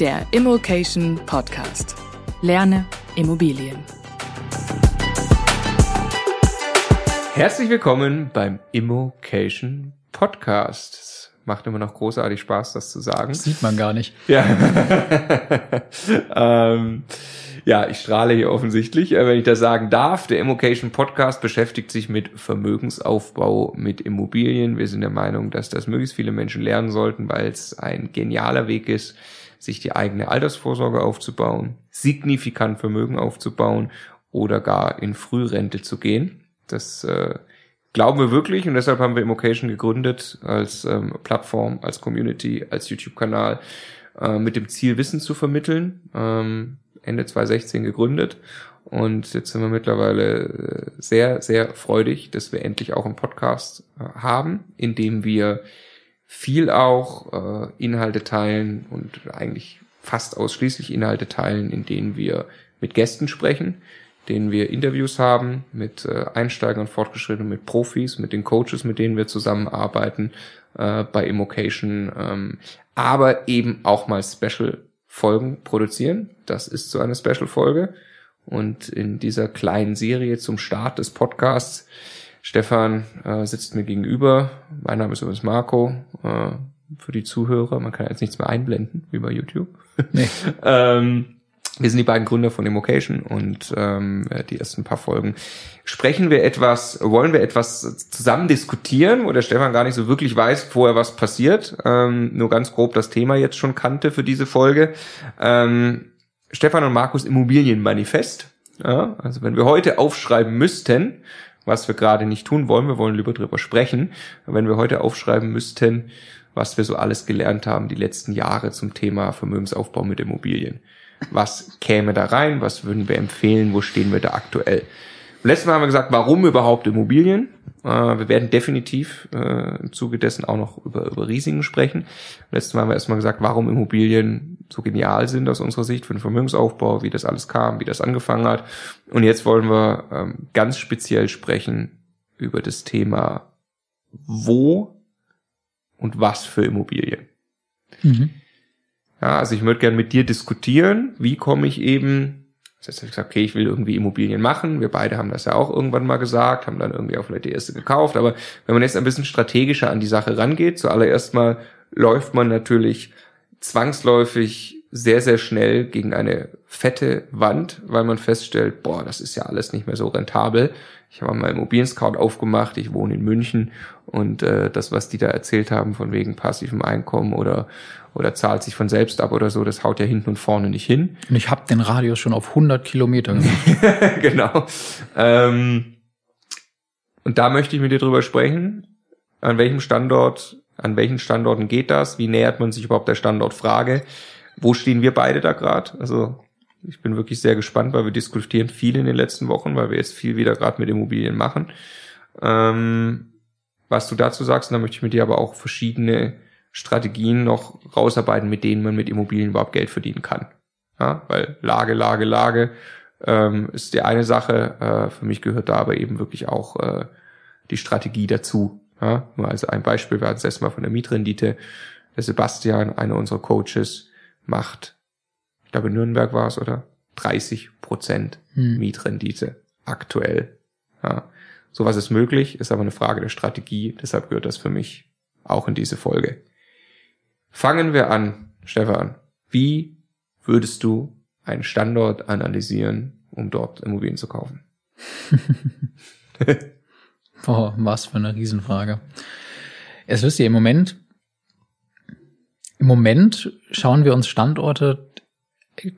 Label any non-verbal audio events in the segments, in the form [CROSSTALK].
der Immokation Podcast. Lerne Immobilien. Herzlich willkommen beim Immokation Podcast. Es macht immer noch großartig Spaß, das zu sagen. Das sieht man gar nicht. Ja. [LAUGHS] ähm, ja, ich strahle hier offensichtlich, äh, wenn ich das sagen darf. Der Immocation Podcast beschäftigt sich mit Vermögensaufbau mit Immobilien. Wir sind der Meinung, dass das möglichst viele Menschen lernen sollten, weil es ein genialer Weg ist, sich die eigene Altersvorsorge aufzubauen, signifikant Vermögen aufzubauen oder gar in Frührente zu gehen. Das äh, glauben wir wirklich und deshalb haben wir Immocation gegründet als ähm, Plattform, als Community, als YouTube-Kanal äh, mit dem Ziel, Wissen zu vermitteln. Ähm, Ende 2016 gegründet und jetzt sind wir mittlerweile äh, sehr, sehr freudig, dass wir endlich auch einen Podcast äh, haben, in dem wir viel auch äh, Inhalte teilen und eigentlich fast ausschließlich Inhalte teilen, in denen wir mit Gästen sprechen, denen wir Interviews haben mit äh, Einsteigern, Fortgeschrittenen, mit Profis, mit den Coaches, mit denen wir zusammenarbeiten äh, bei Immocation, ähm, aber eben auch mal Special Folgen produzieren. Das ist so eine Special-Folge. Und in dieser kleinen Serie zum Start des Podcasts, Stefan äh, sitzt mir gegenüber. Mein Name ist übrigens Marco. Äh, für die Zuhörer, man kann jetzt nichts mehr einblenden, wie bei YouTube. Nee. [LAUGHS] ähm, wir sind die beiden Gründer von Immocation und ähm, die ersten paar Folgen sprechen wir etwas, wollen wir etwas zusammen diskutieren, wo der Stefan gar nicht so wirklich weiß, vorher was passiert. Ähm, nur ganz grob das Thema jetzt schon kannte für diese Folge. Ähm, Stefan und Markus Immobilienmanifest. Ja, also wenn wir heute aufschreiben müssten, was wir gerade nicht tun wollen, wir wollen lieber drüber sprechen, wenn wir heute aufschreiben müssten, was wir so alles gelernt haben die letzten Jahre zum Thema Vermögensaufbau mit Immobilien. Was käme da rein, was würden wir empfehlen, wo stehen wir da aktuell. Letztes Mal haben wir gesagt, warum überhaupt Immobilien? Äh, wir werden definitiv äh, im Zuge dessen auch noch über, über Risiken sprechen. Letztes Mal haben wir erstmal gesagt, warum Immobilien so genial sind aus unserer Sicht für den Vermögensaufbau, wie das alles kam, wie das angefangen hat. Und jetzt wollen wir ähm, ganz speziell sprechen über das Thema, wo und was für Immobilien. Mhm. Ja, also ich würde gerne mit dir diskutieren, wie komme ich eben, jetzt habe ich gesagt, okay, ich will irgendwie Immobilien machen. Wir beide haben das ja auch irgendwann mal gesagt, haben dann irgendwie auch vielleicht die erste gekauft. Aber wenn man jetzt ein bisschen strategischer an die Sache rangeht, zuallererst mal läuft man natürlich zwangsläufig sehr, sehr schnell gegen eine fette Wand, weil man feststellt, boah, das ist ja alles nicht mehr so rentabel. Ich habe mal Immobilien-Scout aufgemacht, ich wohne in München und äh, das, was die da erzählt haben von wegen passivem Einkommen oder oder zahlt sich von selbst ab oder so, das haut ja hinten und vorne nicht hin. Und ich habe den Radius schon auf 100 Kilometer [LAUGHS] genau. Ähm, und da möchte ich mit dir drüber sprechen. An welchem Standort, an welchen Standorten geht das? Wie nähert man sich überhaupt der Standortfrage? Wo stehen wir beide da gerade? Also ich bin wirklich sehr gespannt, weil wir diskutieren viel in den letzten Wochen, weil wir jetzt viel wieder gerade mit Immobilien machen. Ähm, was du dazu sagst, und da möchte ich mit dir aber auch verschiedene Strategien noch rausarbeiten, mit denen man mit Immobilien überhaupt Geld verdienen kann. Ja, weil Lage, Lage, Lage ähm, ist die eine Sache. Äh, für mich gehört da aber eben wirklich auch äh, die Strategie dazu. Ja, nur also ein Beispiel, wir hatten es erstmal von der Mietrendite. Der Sebastian, einer unserer Coaches, macht, ich glaube in Nürnberg war es, oder? 30 Prozent hm. Mietrendite aktuell. Ja. Sowas ist möglich, ist aber eine Frage der Strategie. Deshalb gehört das für mich auch in diese Folge. Fangen wir an, Stefan. Wie würdest du einen Standort analysieren, um dort Immobilien zu kaufen? [LAUGHS] Boah, was für eine Riesenfrage. Es wisst ihr, im Moment, im Moment schauen wir uns Standorte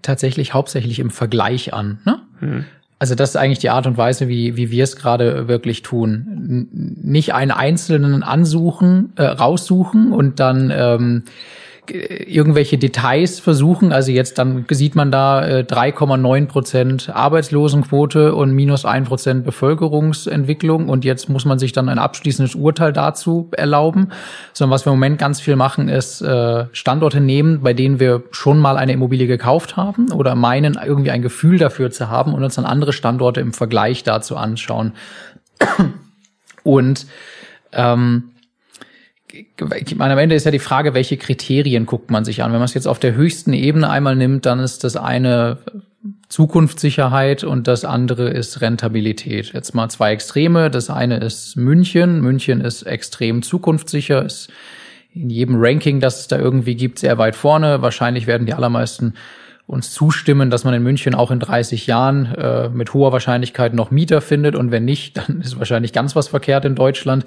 tatsächlich hauptsächlich im Vergleich an. Ne? Hm. Also das ist eigentlich die Art und Weise, wie, wie wir es gerade wirklich tun. Nicht einen einzelnen ansuchen, äh, raussuchen und dann ähm, irgendwelche Details versuchen. Also jetzt dann sieht man da äh, 3,9 Prozent Arbeitslosenquote und minus ein Prozent Bevölkerungsentwicklung und jetzt muss man sich dann ein abschließendes Urteil dazu erlauben. Sondern was wir im Moment ganz viel machen, ist äh, Standorte nehmen, bei denen wir schon mal eine Immobilie gekauft haben oder meinen irgendwie ein Gefühl dafür zu haben und uns dann andere Standorte im Vergleich dazu anschauen. Und ähm, ich meine, am Ende ist ja die Frage, welche Kriterien guckt man sich an. Wenn man es jetzt auf der höchsten Ebene einmal nimmt, dann ist das eine Zukunftssicherheit und das andere ist Rentabilität. Jetzt mal zwei Extreme. Das eine ist München. München ist extrem zukunftssicher, ist in jedem Ranking, das es da irgendwie gibt, sehr weit vorne. Wahrscheinlich werden die allermeisten uns zustimmen, dass man in München auch in 30 Jahren äh, mit hoher Wahrscheinlichkeit noch Mieter findet und wenn nicht, dann ist wahrscheinlich ganz was verkehrt in Deutschland.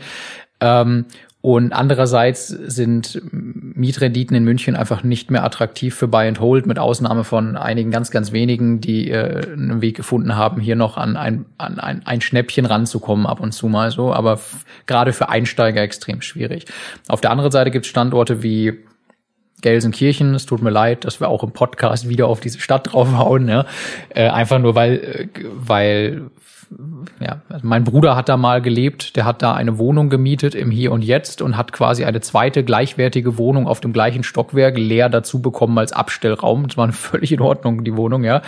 Ähm, und andererseits sind Mietrenditen in München einfach nicht mehr attraktiv für Buy and Hold, mit Ausnahme von einigen ganz, ganz wenigen, die äh, einen Weg gefunden haben, hier noch an ein, an ein, ein Schnäppchen ranzukommen, ab und zu mal so. Aber gerade für Einsteiger extrem schwierig. Auf der anderen Seite gibt es Standorte wie Gelsenkirchen. Es tut mir leid, dass wir auch im Podcast wieder auf diese Stadt draufhauen. Ja. Äh, einfach nur, weil, äh, weil ja, also mein Bruder hat da mal gelebt, der hat da eine Wohnung gemietet im Hier und Jetzt und hat quasi eine zweite gleichwertige Wohnung auf dem gleichen Stockwerk leer dazu bekommen als Abstellraum. Das war [LAUGHS] völlig in Ordnung, die Wohnung, ja.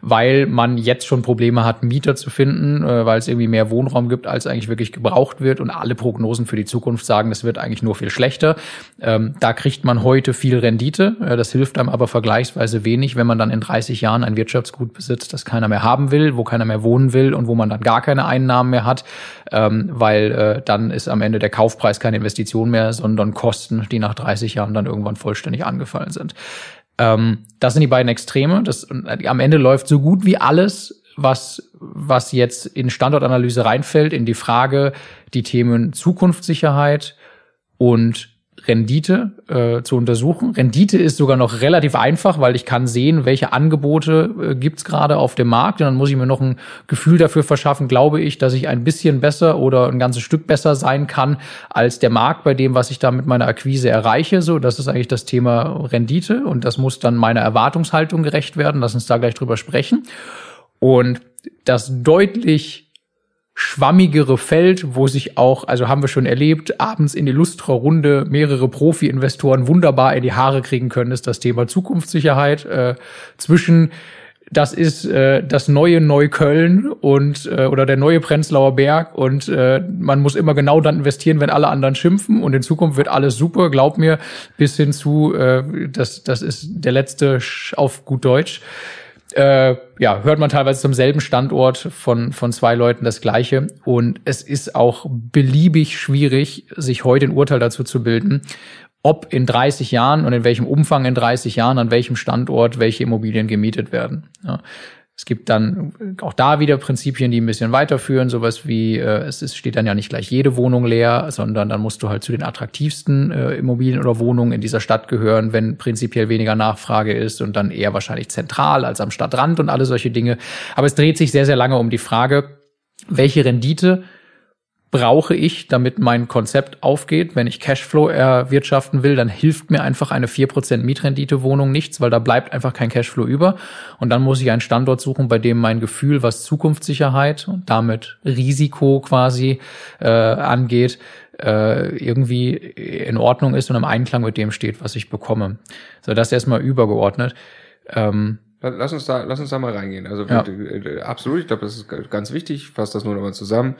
Weil man jetzt schon Probleme hat, Mieter zu finden, äh, weil es irgendwie mehr Wohnraum gibt, als eigentlich wirklich gebraucht wird und alle Prognosen für die Zukunft sagen, das wird eigentlich nur viel schlechter. Ähm, da kriegt man heute viel Rendite. Das hilft einem aber vergleichsweise wenig, wenn man dann in 30 Jahren ein Wirtschaftsgut besitzt, das keiner mehr haben will, wo keiner mehr wohnen will und wo man man dann gar keine Einnahmen mehr hat, ähm, weil äh, dann ist am Ende der Kaufpreis keine Investition mehr, sondern Kosten, die nach 30 Jahren dann irgendwann vollständig angefallen sind. Ähm, das sind die beiden Extreme. Das, äh, am Ende läuft so gut wie alles, was, was jetzt in Standortanalyse reinfällt, in die Frage, die Themen Zukunftssicherheit und Rendite äh, zu untersuchen. Rendite ist sogar noch relativ einfach, weil ich kann sehen, welche Angebote äh, gibt's gerade auf dem Markt. Und dann muss ich mir noch ein Gefühl dafür verschaffen, glaube ich, dass ich ein bisschen besser oder ein ganzes Stück besser sein kann als der Markt bei dem, was ich da mit meiner Akquise erreiche. So, das ist eigentlich das Thema Rendite und das muss dann meiner Erwartungshaltung gerecht werden. Lass uns da gleich drüber sprechen. Und das deutlich schwammigere Feld, wo sich auch, also haben wir schon erlebt, abends in die Lustra-Runde mehrere Profi-Investoren wunderbar in die Haare kriegen können, ist das Thema Zukunftssicherheit äh, zwischen das ist äh, das neue Neukölln und äh, oder der neue Prenzlauer Berg und äh, man muss immer genau dann investieren, wenn alle anderen schimpfen und in Zukunft wird alles super, glaub mir, bis hin zu äh, das das ist der letzte Sch auf gut Deutsch äh, ja, hört man teilweise zum selben Standort von, von zwei Leuten das Gleiche. Und es ist auch beliebig schwierig, sich heute ein Urteil dazu zu bilden, ob in 30 Jahren und in welchem Umfang in 30 Jahren an welchem Standort welche Immobilien gemietet werden. Ja. Es gibt dann auch da wieder Prinzipien, die ein bisschen weiterführen, sowas wie, äh, es ist, steht dann ja nicht gleich jede Wohnung leer, sondern dann musst du halt zu den attraktivsten äh, Immobilien oder Wohnungen in dieser Stadt gehören, wenn prinzipiell weniger Nachfrage ist und dann eher wahrscheinlich zentral als am Stadtrand und alle solche Dinge. Aber es dreht sich sehr, sehr lange um die Frage, welche Rendite brauche ich, damit mein Konzept aufgeht. Wenn ich Cashflow erwirtschaften will, dann hilft mir einfach eine 4% Mietrendite-Wohnung nichts, weil da bleibt einfach kein Cashflow über. Und dann muss ich einen Standort suchen, bei dem mein Gefühl, was Zukunftssicherheit und damit Risiko quasi äh, angeht, äh, irgendwie in Ordnung ist und im Einklang mit dem steht, was ich bekomme. So, das erstmal übergeordnet. Ähm, Lass uns da, lass uns da mal reingehen. Also ja. Äh, absolut, ich glaube, das ist ganz wichtig. Ich fasse das nur nochmal zusammen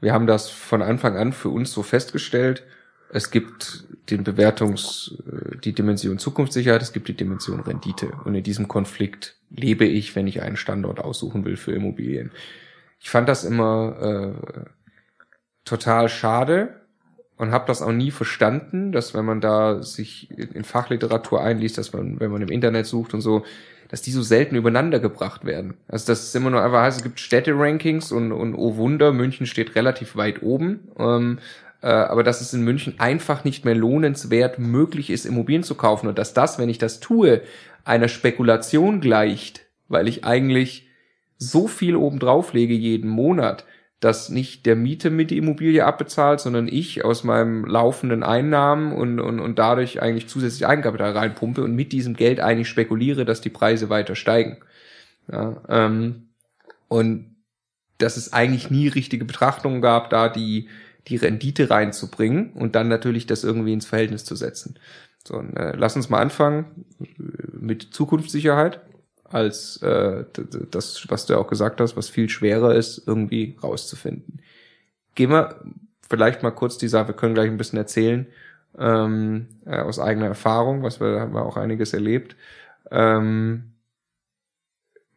wir haben das von Anfang an für uns so festgestellt. Es gibt den Bewertungs, äh, die Dimension Zukunftssicherheit, es gibt die Dimension Rendite. Und in diesem Konflikt lebe ich, wenn ich einen Standort aussuchen will für Immobilien. Ich fand das immer äh, total schade und habe das auch nie verstanden, dass wenn man da sich in Fachliteratur einliest, dass man, wenn man im Internet sucht und so, dass die so selten übereinander gebracht werden. Also das ist immer nur einfach heißt, es gibt Städte-Rankings und, und oh Wunder, München steht relativ weit oben. Ähm, äh, aber dass es in München einfach nicht mehr lohnenswert möglich ist, Immobilien zu kaufen und dass das, wenn ich das tue, einer Spekulation gleicht, weil ich eigentlich so viel obendrauf lege jeden Monat, dass nicht der Miete mit die Immobilie abbezahlt, sondern ich aus meinem laufenden Einnahmen und, und, und dadurch eigentlich zusätzlich Eigenkapital reinpumpe und mit diesem Geld eigentlich spekuliere, dass die Preise weiter steigen. Ja, ähm, und dass es eigentlich nie richtige Betrachtungen gab, da die, die Rendite reinzubringen und dann natürlich das irgendwie ins Verhältnis zu setzen. So, äh, lass uns mal anfangen mit Zukunftssicherheit als äh, das, was du auch gesagt hast, was viel schwerer ist, irgendwie rauszufinden. Gehen wir vielleicht mal kurz die Sache, wir können gleich ein bisschen erzählen ähm, äh, aus eigener Erfahrung, was wir, haben wir auch einiges erlebt. Ähm,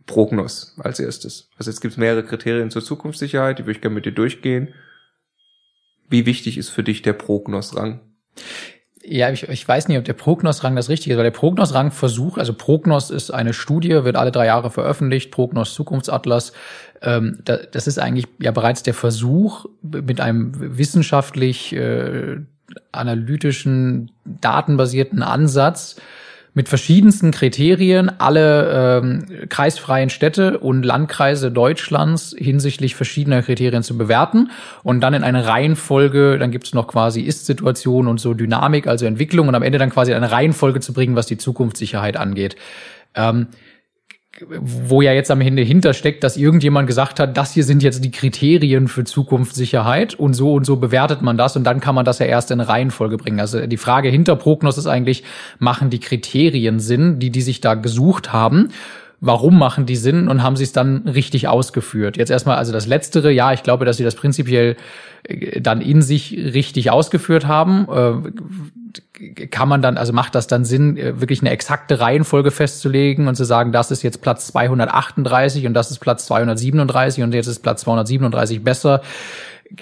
Prognos als erstes. Also jetzt gibt es mehrere Kriterien zur Zukunftssicherheit, die würde ich gerne mit dir durchgehen. Wie wichtig ist für dich der Prognosrang? Ja, ich, ich weiß nicht, ob der Prognosrang das Richtige ist, weil der Prognosrang Versuch, also Prognos ist eine Studie, wird alle drei Jahre veröffentlicht, Prognos Zukunftsatlas. Ähm, da, das ist eigentlich ja bereits der Versuch, mit einem wissenschaftlich äh, analytischen, datenbasierten Ansatz mit verschiedensten Kriterien alle ähm, kreisfreien Städte und Landkreise Deutschlands hinsichtlich verschiedener Kriterien zu bewerten und dann in eine Reihenfolge, dann gibt es noch quasi Ist-Situation und so Dynamik, also Entwicklung und am Ende dann quasi eine Reihenfolge zu bringen, was die Zukunftssicherheit angeht. Ähm, wo ja jetzt am Ende hintersteckt, dass irgendjemand gesagt hat, das hier sind jetzt die Kriterien für Zukunftssicherheit und so und so bewertet man das und dann kann man das ja erst in Reihenfolge bringen. Also die Frage hinter Prognos ist eigentlich, machen die Kriterien Sinn, die die sich da gesucht haben? Warum machen die Sinn und haben sie es dann richtig ausgeführt? Jetzt erstmal also das Letztere, ja, ich glaube, dass sie das prinzipiell äh, dann in sich richtig ausgeführt haben äh, kann man dann, also macht das dann Sinn, äh, wirklich eine exakte Reihenfolge festzulegen und zu sagen, das ist jetzt Platz 238 und das ist Platz 237 und jetzt ist Platz 237 besser?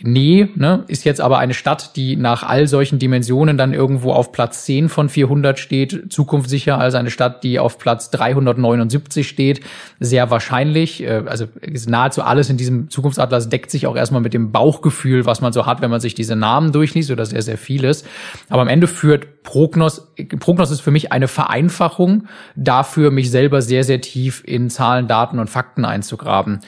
Nee, ne, ist jetzt aber eine Stadt, die nach all solchen Dimensionen dann irgendwo auf Platz 10 von 400 steht, zukunftssicher als eine Stadt, die auf Platz 379 steht, sehr wahrscheinlich. Äh, also nahezu alles in diesem Zukunftsatlas deckt sich auch erstmal mit dem Bauchgefühl, was man so hat, wenn man sich diese Namen durchliest oder sehr, sehr vieles. Aber am Ende führt Prognos, Prognos ist für mich eine Vereinfachung dafür, mich selber sehr, sehr tief in Zahlen, Daten und Fakten einzugraben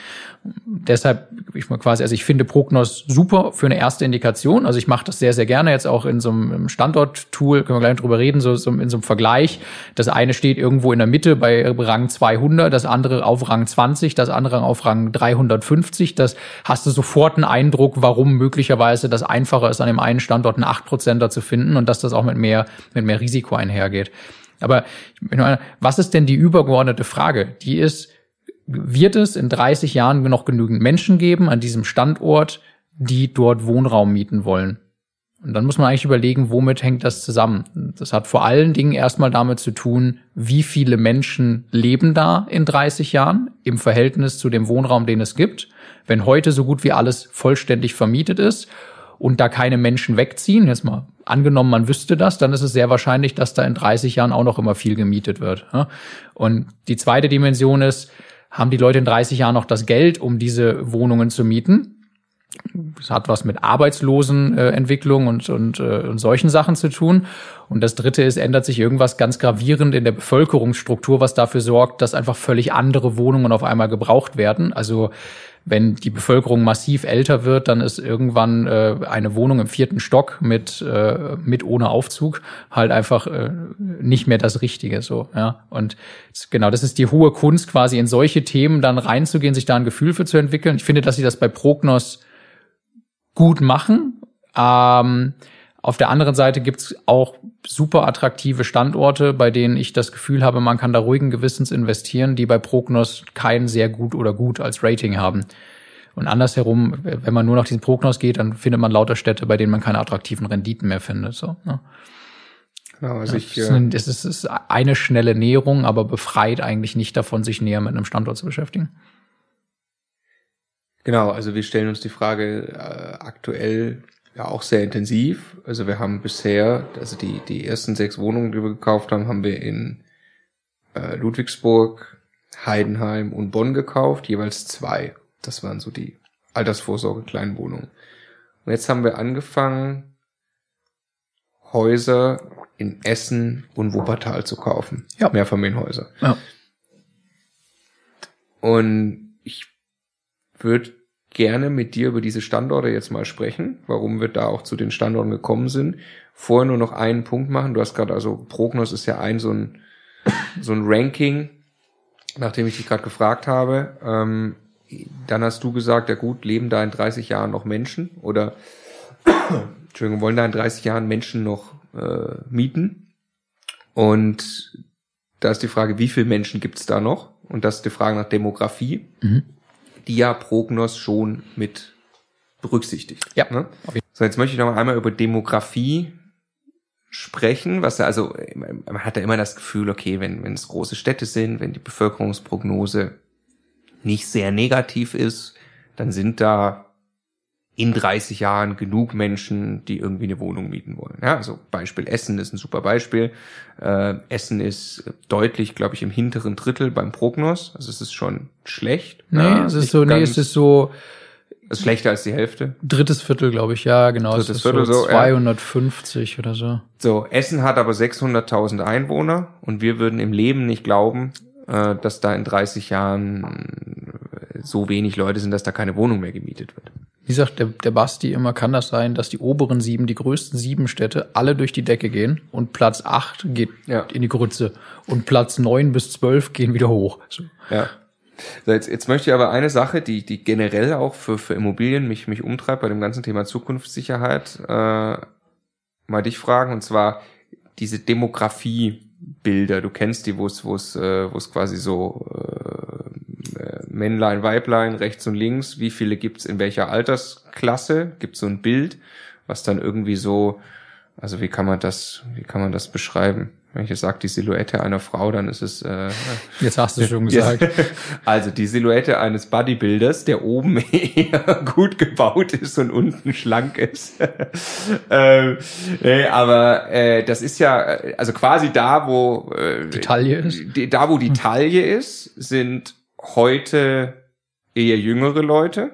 deshalb, ich mal quasi, also ich finde Prognos super für eine erste Indikation. Also ich mache das sehr, sehr gerne jetzt auch in so einem Standort-Tool, können wir gleich drüber reden, so, so in so einem Vergleich. Das eine steht irgendwo in der Mitte bei Rang 200, das andere auf Rang 20, das andere auf Rang 350. Das hast du sofort einen Eindruck, warum möglicherweise das einfacher ist, an dem einen Standort einen 8%er zu finden und dass das auch mit mehr, mit mehr Risiko einhergeht. Aber was ist denn die übergeordnete Frage? Die ist, wird es in 30 Jahren noch genügend Menschen geben an diesem Standort, die dort Wohnraum mieten wollen? Und dann muss man eigentlich überlegen, womit hängt das zusammen? Das hat vor allen Dingen erstmal damit zu tun, wie viele Menschen leben da in 30 Jahren im Verhältnis zu dem Wohnraum, den es gibt. Wenn heute so gut wie alles vollständig vermietet ist und da keine Menschen wegziehen, jetzt mal angenommen, man wüsste das, dann ist es sehr wahrscheinlich, dass da in 30 Jahren auch noch immer viel gemietet wird. Und die zweite Dimension ist, haben die Leute in 30 Jahren noch das Geld, um diese Wohnungen zu mieten. Das hat was mit Arbeitslosenentwicklung und, und, äh, und solchen Sachen zu tun. Und das Dritte ist, ändert sich irgendwas ganz gravierend in der Bevölkerungsstruktur, was dafür sorgt, dass einfach völlig andere Wohnungen auf einmal gebraucht werden. Also wenn die Bevölkerung massiv älter wird, dann ist irgendwann äh, eine Wohnung im vierten Stock mit äh, mit ohne Aufzug halt einfach äh, nicht mehr das Richtige so ja und genau das ist die hohe Kunst quasi in solche Themen dann reinzugehen, sich da ein Gefühl für zu entwickeln. Ich finde, dass sie das bei Prognos gut machen. Ähm, auf der anderen Seite gibt's auch super attraktive Standorte, bei denen ich das Gefühl habe, man kann da ruhigen Gewissens investieren, die bei Prognos kein sehr gut oder gut als Rating haben. Und andersherum, wenn man nur nach diesen Prognos geht, dann findet man lauter Städte, bei denen man keine attraktiven Renditen mehr findet. So, ne? Genau, also ja, ich, es, ist, es, ist, es ist eine schnelle Näherung, aber befreit eigentlich nicht davon, sich näher mit einem Standort zu beschäftigen. Genau, also wir stellen uns die Frage äh, aktuell ja auch sehr intensiv. Also wir haben bisher, also die, die ersten sechs Wohnungen, die wir gekauft haben, haben wir in äh, Ludwigsburg, Heidenheim und Bonn gekauft, jeweils zwei. Das waren so die Altersvorsorge Kleinwohnungen. Und jetzt haben wir angefangen, Häuser in Essen und Wuppertal zu kaufen. Ja. Mehrfamilienhäuser. Ja. Und ich würde gerne mit dir über diese Standorte jetzt mal sprechen, warum wir da auch zu den Standorten gekommen sind. Vorher nur noch einen Punkt machen. Du hast gerade, also Prognos ist ja ein so ein, so ein Ranking, nachdem ich dich gerade gefragt habe. Ähm, dann hast du gesagt, ja gut, leben da in 30 Jahren noch Menschen oder Entschuldigung, wollen da in 30 Jahren Menschen noch äh, mieten? Und da ist die Frage, wie viele Menschen gibt es da noch? Und das ist die Frage nach Demografie. Mhm die ja Prognos schon mit berücksichtigt. Ja. Ne? So, jetzt möchte ich noch einmal über Demografie sprechen, was da, also man hat da immer das Gefühl, okay, wenn, wenn es große Städte sind, wenn die Bevölkerungsprognose nicht sehr negativ ist, dann sind da in 30 Jahren genug Menschen, die irgendwie eine Wohnung mieten wollen. Ja, also Beispiel Essen ist ein super Beispiel. Äh, Essen ist deutlich, glaube ich, im hinteren Drittel beim Prognos. Also es ist schon schlecht. Nee, ja, es ist so, nee, es ist so. Ist schlechter als die Hälfte. Drittes Viertel, glaube ich, ja, genau. Drittes Viertel so, 250 ja. oder so. So, Essen hat aber 600.000 Einwohner und wir würden im Leben nicht glauben, äh, dass da in 30 Jahren so wenig Leute sind, dass da keine Wohnung mehr gemietet wird. Wie sagt der, der Basti immer, kann das sein, dass die oberen sieben, die größten sieben Städte alle durch die Decke gehen und Platz acht geht ja. in die Grütze und Platz neun bis zwölf gehen wieder hoch. So. Ja. So, jetzt, jetzt möchte ich aber eine Sache, die, die generell auch für, für Immobilien mich, mich umtreibt bei dem ganzen Thema Zukunftssicherheit, äh, mal dich fragen, und zwar diese Demografiebilder. Du kennst die, wo es, wo es, äh, wo es quasi so äh, Männlein, Weiblein, rechts und links, wie viele gibt's in welcher Altersklasse? Gibt so ein Bild, was dann irgendwie so, also wie kann man das, wie kann man das beschreiben? Wenn ich jetzt sage, die Silhouette einer Frau, dann ist es. Äh, jetzt hast du schon gesagt. [LAUGHS] also die Silhouette eines Bodybuilders, der oben [LAUGHS] eher gut gebaut ist und unten schlank ist. [LAUGHS] ähm, nee, aber äh, das ist ja, also quasi da, wo äh, die Taille ist. Da, wo die Taille ist, sind heute eher jüngere Leute.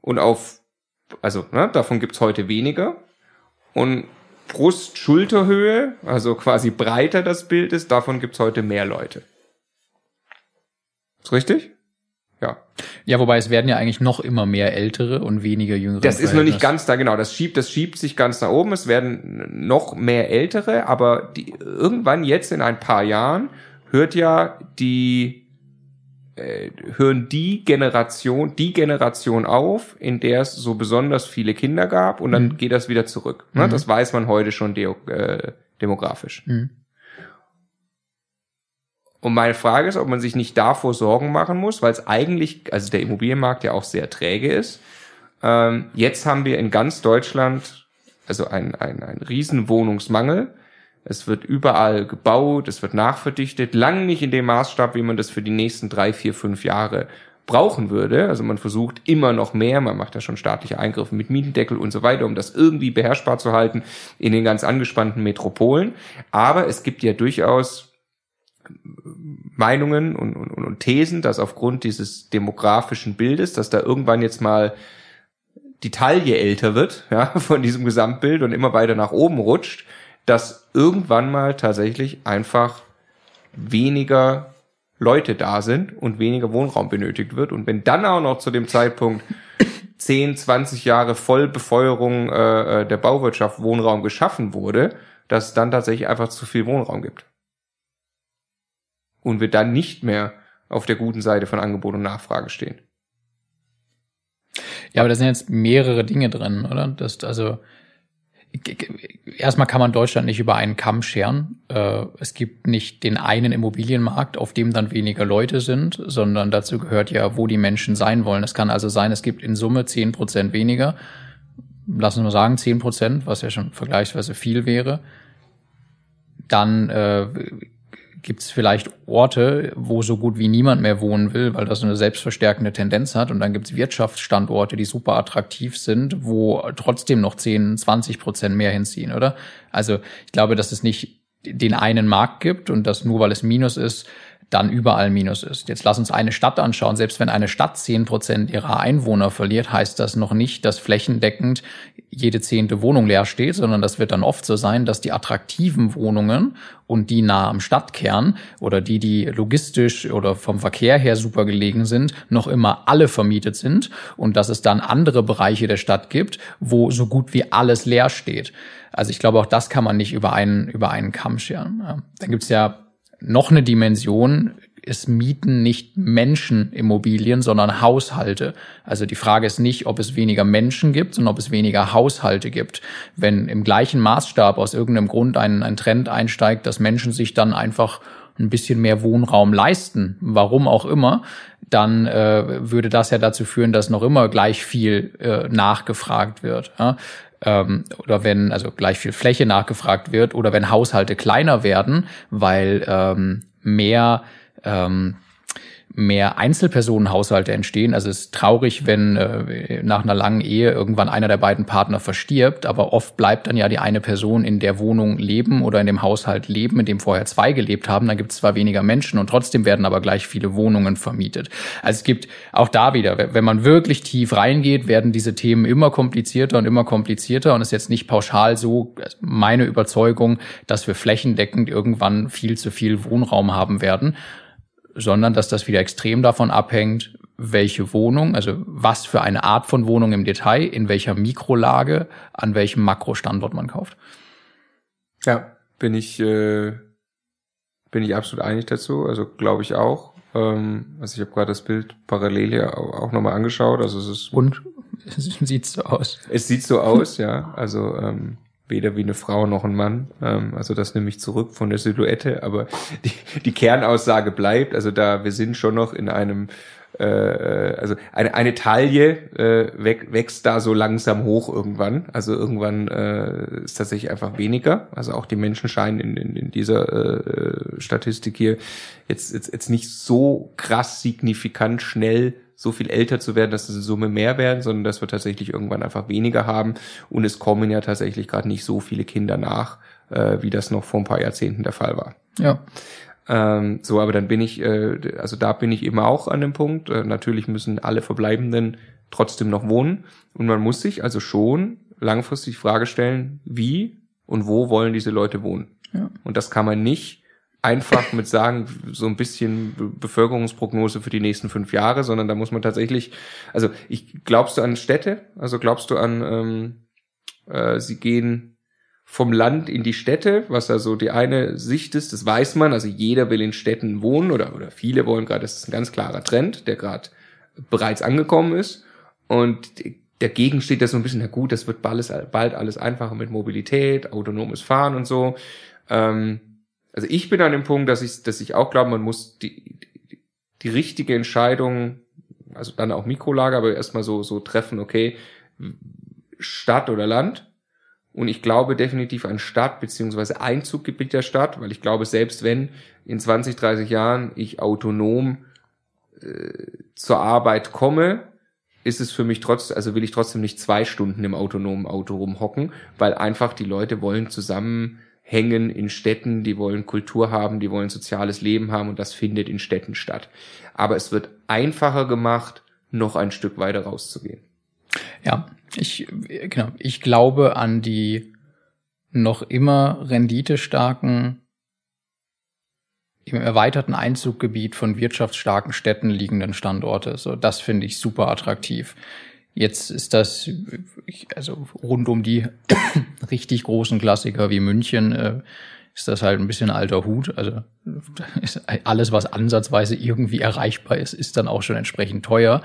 Und auf, also ne, davon gibt's heute weniger. Und Brust-Schulterhöhe, also quasi breiter das Bild ist, davon gibt's heute mehr Leute. Ist richtig? Ja. Ja, wobei es werden ja eigentlich noch immer mehr ältere und weniger jüngere. Das ist noch nicht ganz da, genau. Das schiebt, das schiebt sich ganz nach oben. Es werden noch mehr ältere, aber die, irgendwann jetzt in ein paar Jahren hört ja die äh, hören die Generation, die Generation auf, in der es so besonders viele Kinder gab und dann mhm. geht das wieder zurück. Ne? Mhm. Das weiß man heute schon de äh, demografisch. Mhm. Und meine Frage ist, ob man sich nicht davor Sorgen machen muss, weil es eigentlich, also der Immobilienmarkt ja auch sehr träge ist. Ähm, jetzt haben wir in ganz Deutschland also ein, ein, ein Riesenwohnungsmangel. Es wird überall gebaut, es wird nachverdichtet, lang nicht in dem Maßstab, wie man das für die nächsten drei, vier, fünf Jahre brauchen würde. Also man versucht immer noch mehr, man macht ja schon staatliche Eingriffe mit Mietendeckel und so weiter, um das irgendwie beherrschbar zu halten in den ganz angespannten Metropolen. Aber es gibt ja durchaus Meinungen und, und, und Thesen, dass aufgrund dieses demografischen Bildes, dass da irgendwann jetzt mal die Taille älter wird, ja, [LAUGHS] von diesem Gesamtbild und immer weiter nach oben rutscht, dass irgendwann mal tatsächlich einfach weniger Leute da sind und weniger Wohnraum benötigt wird. Und wenn dann auch noch zu dem Zeitpunkt [COUGHS] 10, 20 Jahre Vollbefeuerung äh, äh, der Bauwirtschaft Wohnraum geschaffen wurde, dass es dann tatsächlich einfach zu viel Wohnraum gibt. Und wir dann nicht mehr auf der guten Seite von Angebot und Nachfrage stehen. Ja, aber da sind jetzt mehrere Dinge drin, oder? Das, also erstmal kann man Deutschland nicht über einen Kamm scheren. Äh, es gibt nicht den einen Immobilienmarkt, auf dem dann weniger Leute sind, sondern dazu gehört ja, wo die Menschen sein wollen. Es kann also sein, es gibt in Summe zehn Prozent weniger. Lassen wir sagen, zehn Prozent, was ja schon vergleichsweise viel wäre. Dann äh, gibt es vielleicht Orte, wo so gut wie niemand mehr wohnen will, weil das eine selbstverstärkende Tendenz hat. Und dann gibt es Wirtschaftsstandorte, die super attraktiv sind, wo trotzdem noch 10, 20 Prozent mehr hinziehen, oder? Also ich glaube, dass es nicht den einen Markt gibt und dass nur weil es Minus ist, dann überall Minus ist. Jetzt lass uns eine Stadt anschauen. Selbst wenn eine Stadt zehn Prozent ihrer Einwohner verliert, heißt das noch nicht, dass flächendeckend jede zehnte Wohnung leer steht, sondern das wird dann oft so sein, dass die attraktiven Wohnungen und die nah am Stadtkern oder die, die logistisch oder vom Verkehr her super gelegen sind, noch immer alle vermietet sind und dass es dann andere Bereiche der Stadt gibt, wo so gut wie alles leer steht. Also ich glaube, auch das kann man nicht über einen, über einen Kamm scheren. Ja. Dann gibt's ja noch eine Dimension, es mieten nicht Menschenimmobilien, sondern Haushalte. Also die Frage ist nicht, ob es weniger Menschen gibt, sondern ob es weniger Haushalte gibt. Wenn im gleichen Maßstab aus irgendeinem Grund ein, ein Trend einsteigt, dass Menschen sich dann einfach ein bisschen mehr Wohnraum leisten, warum auch immer, dann äh, würde das ja dazu führen, dass noch immer gleich viel äh, nachgefragt wird. Ja? Ähm, oder wenn also gleich viel Fläche nachgefragt wird oder wenn Haushalte kleiner werden, weil ähm, mehr ähm, mehr Einzelpersonenhaushalte entstehen. Also es ist traurig, wenn äh, nach einer langen Ehe irgendwann einer der beiden Partner verstirbt, aber oft bleibt dann ja die eine Person in der Wohnung leben oder in dem Haushalt leben, in dem vorher zwei gelebt haben. Dann gibt es zwar weniger Menschen und trotzdem werden aber gleich viele Wohnungen vermietet. Also es gibt auch da wieder, wenn man wirklich tief reingeht, werden diese Themen immer komplizierter und immer komplizierter und es ist jetzt nicht pauschal so meine Überzeugung, dass wir flächendeckend irgendwann viel zu viel Wohnraum haben werden sondern dass das wieder extrem davon abhängt, welche Wohnung, also was für eine Art von Wohnung im Detail, in welcher Mikrolage, an welchem Makrostandort man kauft. Ja, bin ich, äh, bin ich absolut einig dazu. Also glaube ich auch. Ähm, also ich habe gerade das Bild parallel hier auch nochmal angeschaut. Also es ist und [LAUGHS] es sieht so aus. Es sieht so aus, ja. Also ähm, weder wie eine Frau noch ein Mann. Ähm, also das nehme ich zurück von der Silhouette, aber die, die Kernaussage bleibt. Also da wir sind schon noch in einem äh, also eine, eine Taille äh, wächst da so langsam hoch irgendwann. Also irgendwann äh, ist tatsächlich einfach weniger. Also auch die Menschen scheinen in, in, in dieser äh, Statistik hier jetzt, jetzt, jetzt nicht so krass signifikant schnell so viel älter zu werden, dass es in Summe mehr werden, sondern dass wir tatsächlich irgendwann einfach weniger haben. Und es kommen ja tatsächlich gerade nicht so viele Kinder nach, äh, wie das noch vor ein paar Jahrzehnten der Fall war. Ja. Ähm, so, aber dann bin ich, äh, also da bin ich eben auch an dem Punkt. Äh, natürlich müssen alle Verbleibenden trotzdem noch wohnen. Und man muss sich also schon langfristig die Frage stellen, wie und wo wollen diese Leute wohnen? Ja. Und das kann man nicht einfach mit sagen, so ein bisschen Bevölkerungsprognose für die nächsten fünf Jahre, sondern da muss man tatsächlich, also ich glaubst du an Städte? Also glaubst du an, ähm, äh, sie gehen vom Land in die Städte, was ja so die eine Sicht ist, das weiß man, also jeder will in Städten wohnen oder, oder viele wollen gerade, das ist ein ganz klarer Trend, der gerade bereits angekommen ist und dagegen steht das so ein bisschen, na gut, das wird bald alles, bald alles einfacher mit Mobilität, autonomes Fahren und so. Ähm, also ich bin an dem Punkt, dass ich, dass ich auch glaube, man muss die, die, richtige Entscheidung, also dann auch Mikrolager, aber erstmal so, so treffen, okay, Stadt oder Land. Und ich glaube definitiv an Stadt beziehungsweise Einzuggebiet der Stadt, weil ich glaube, selbst wenn in 20, 30 Jahren ich autonom äh, zur Arbeit komme, ist es für mich trotzdem, also will ich trotzdem nicht zwei Stunden im autonomen Auto rumhocken, weil einfach die Leute wollen zusammen hängen in Städten, die wollen Kultur haben, die wollen soziales Leben haben und das findet in Städten statt. Aber es wird einfacher gemacht, noch ein Stück weiter rauszugehen. Ja, ich, genau, ich glaube an die noch immer renditestarken im erweiterten Einzuggebiet von wirtschaftsstarken Städten liegenden Standorte. So, das finde ich super attraktiv. Jetzt ist das, also rund um die [COUGHS] richtig großen Klassiker wie München, äh, ist das halt ein bisschen alter Hut. Also alles, was ansatzweise irgendwie erreichbar ist, ist dann auch schon entsprechend teuer.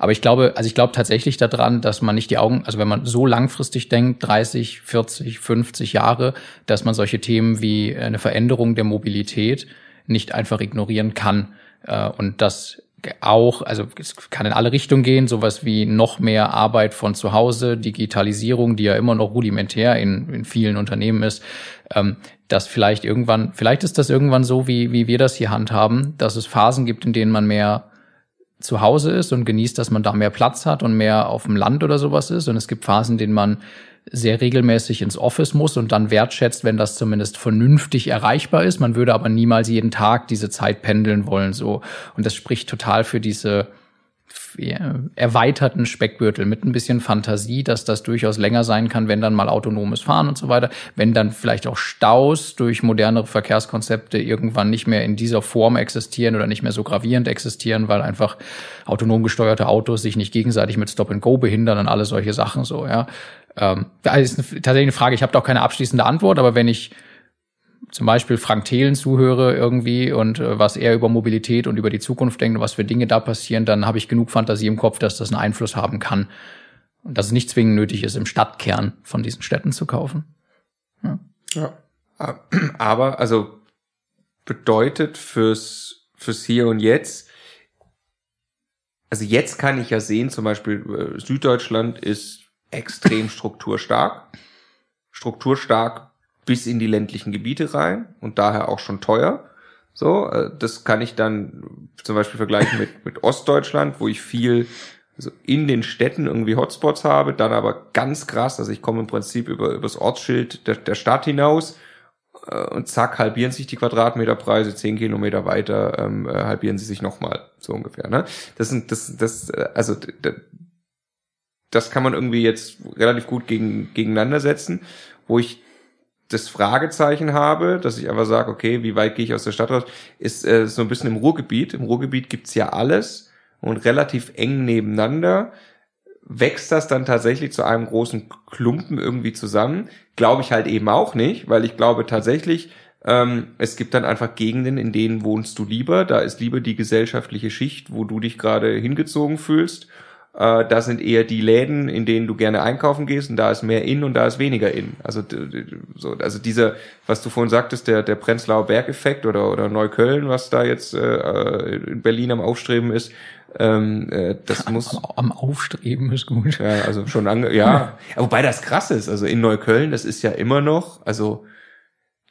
Aber ich glaube, also ich glaube tatsächlich daran, dass man nicht die Augen, also wenn man so langfristig denkt, 30, 40, 50 Jahre, dass man solche Themen wie eine Veränderung der Mobilität nicht einfach ignorieren kann. Äh, und das auch, also es kann in alle Richtungen gehen, sowas wie noch mehr Arbeit von zu Hause, Digitalisierung, die ja immer noch rudimentär in, in vielen Unternehmen ist, ähm, dass vielleicht irgendwann, vielleicht ist das irgendwann so, wie, wie wir das hier handhaben, dass es Phasen gibt, in denen man mehr zu Hause ist und genießt, dass man da mehr Platz hat und mehr auf dem Land oder sowas ist. Und es gibt Phasen, in denen man sehr regelmäßig ins Office muss und dann wertschätzt, wenn das zumindest vernünftig erreichbar ist. Man würde aber niemals jeden Tag diese Zeit pendeln wollen, so. Und das spricht total für diese erweiterten Speckgürtel mit ein bisschen Fantasie, dass das durchaus länger sein kann, wenn dann mal autonomes Fahren und so weiter, wenn dann vielleicht auch Staus durch modernere Verkehrskonzepte irgendwann nicht mehr in dieser Form existieren oder nicht mehr so gravierend existieren, weil einfach autonom gesteuerte Autos sich nicht gegenseitig mit Stop and Go behindern und alle solche Sachen so, ja. Ähm, das ist eine, tatsächlich eine Frage, ich habe da auch keine abschließende Antwort, aber wenn ich zum Beispiel Frank Thelen zuhöre irgendwie und äh, was er über Mobilität und über die Zukunft denkt und was für Dinge da passieren, dann habe ich genug Fantasie im Kopf, dass das einen Einfluss haben kann. Und dass es nicht zwingend nötig ist, im Stadtkern von diesen Städten zu kaufen. Ja. ja. [CLEARS THROAT] Aber, also bedeutet fürs, fürs Hier und Jetzt, also jetzt kann ich ja sehen, zum Beispiel äh, Süddeutschland ist extrem strukturstark. Strukturstark bis in die ländlichen Gebiete rein und daher auch schon teuer. So, äh, das kann ich dann zum Beispiel vergleichen mit, mit Ostdeutschland, wo ich viel also in den Städten irgendwie Hotspots habe, dann aber ganz krass, also ich komme im Prinzip über übers Ortsschild der, der Stadt hinaus äh, und zack, halbieren sich die Quadratmeterpreise, zehn Kilometer weiter ähm, äh, halbieren sie sich nochmal, so ungefähr. Ne? Das sind, das, das, äh, also das kann man irgendwie jetzt relativ gut gegen, gegeneinander setzen, wo ich das Fragezeichen habe, dass ich einfach sage, okay, wie weit gehe ich aus der Stadt raus, ist äh, so ein bisschen im Ruhrgebiet. Im Ruhrgebiet gibt's ja alles und relativ eng nebeneinander. Wächst das dann tatsächlich zu einem großen Klumpen irgendwie zusammen? Glaube ich halt eben auch nicht, weil ich glaube tatsächlich, ähm, es gibt dann einfach Gegenden, in denen wohnst du lieber. Da ist lieber die gesellschaftliche Schicht, wo du dich gerade hingezogen fühlst. Äh, da sind eher die Läden, in denen du gerne einkaufen gehst und da ist mehr in und da ist weniger in. Also so, also dieser, was du vorhin sagtest, der der Prenzlauer Bergeffekt oder oder Neukölln, was da jetzt äh, in Berlin am Aufstreben ist, ähm, äh, das muss am, Aufstreben ist gut. Ja, also schon ange ja, [LAUGHS] wobei das krass ist. Also in Neukölln, das ist ja immer noch, also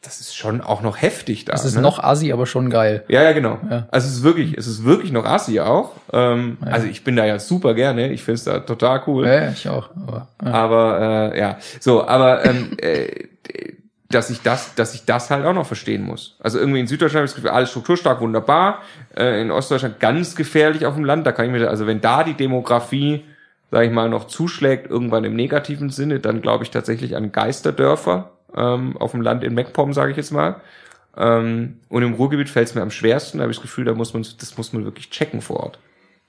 das ist schon auch noch heftig da. Es ist ne? noch assi, aber schon geil. Ja, ja, genau. Ja. Also es ist wirklich, es ist wirklich noch assi auch. Ähm, ja. Also ich bin da ja super gerne. Ich finde es da total cool. Ja, ich auch. Aber, ja, aber äh, ja, so, aber ähm, [LAUGHS] äh, dass ich das, dass ich das halt auch noch verstehen muss. Also irgendwie in Süddeutschland Gefühl, alles strukturstark, wunderbar. Äh, in Ostdeutschland ganz gefährlich auf dem Land. Da kann ich mir, also wenn da die Demografie, sage ich mal, noch zuschlägt, irgendwann im negativen Sinne, dann glaube ich tatsächlich an Geisterdörfer ähm, auf dem Land in MacPom, sage ich jetzt mal. Ähm, und im Ruhrgebiet fällt es mir am schwersten, da habe ich das Gefühl, da muss man, das muss man wirklich checken vor Ort.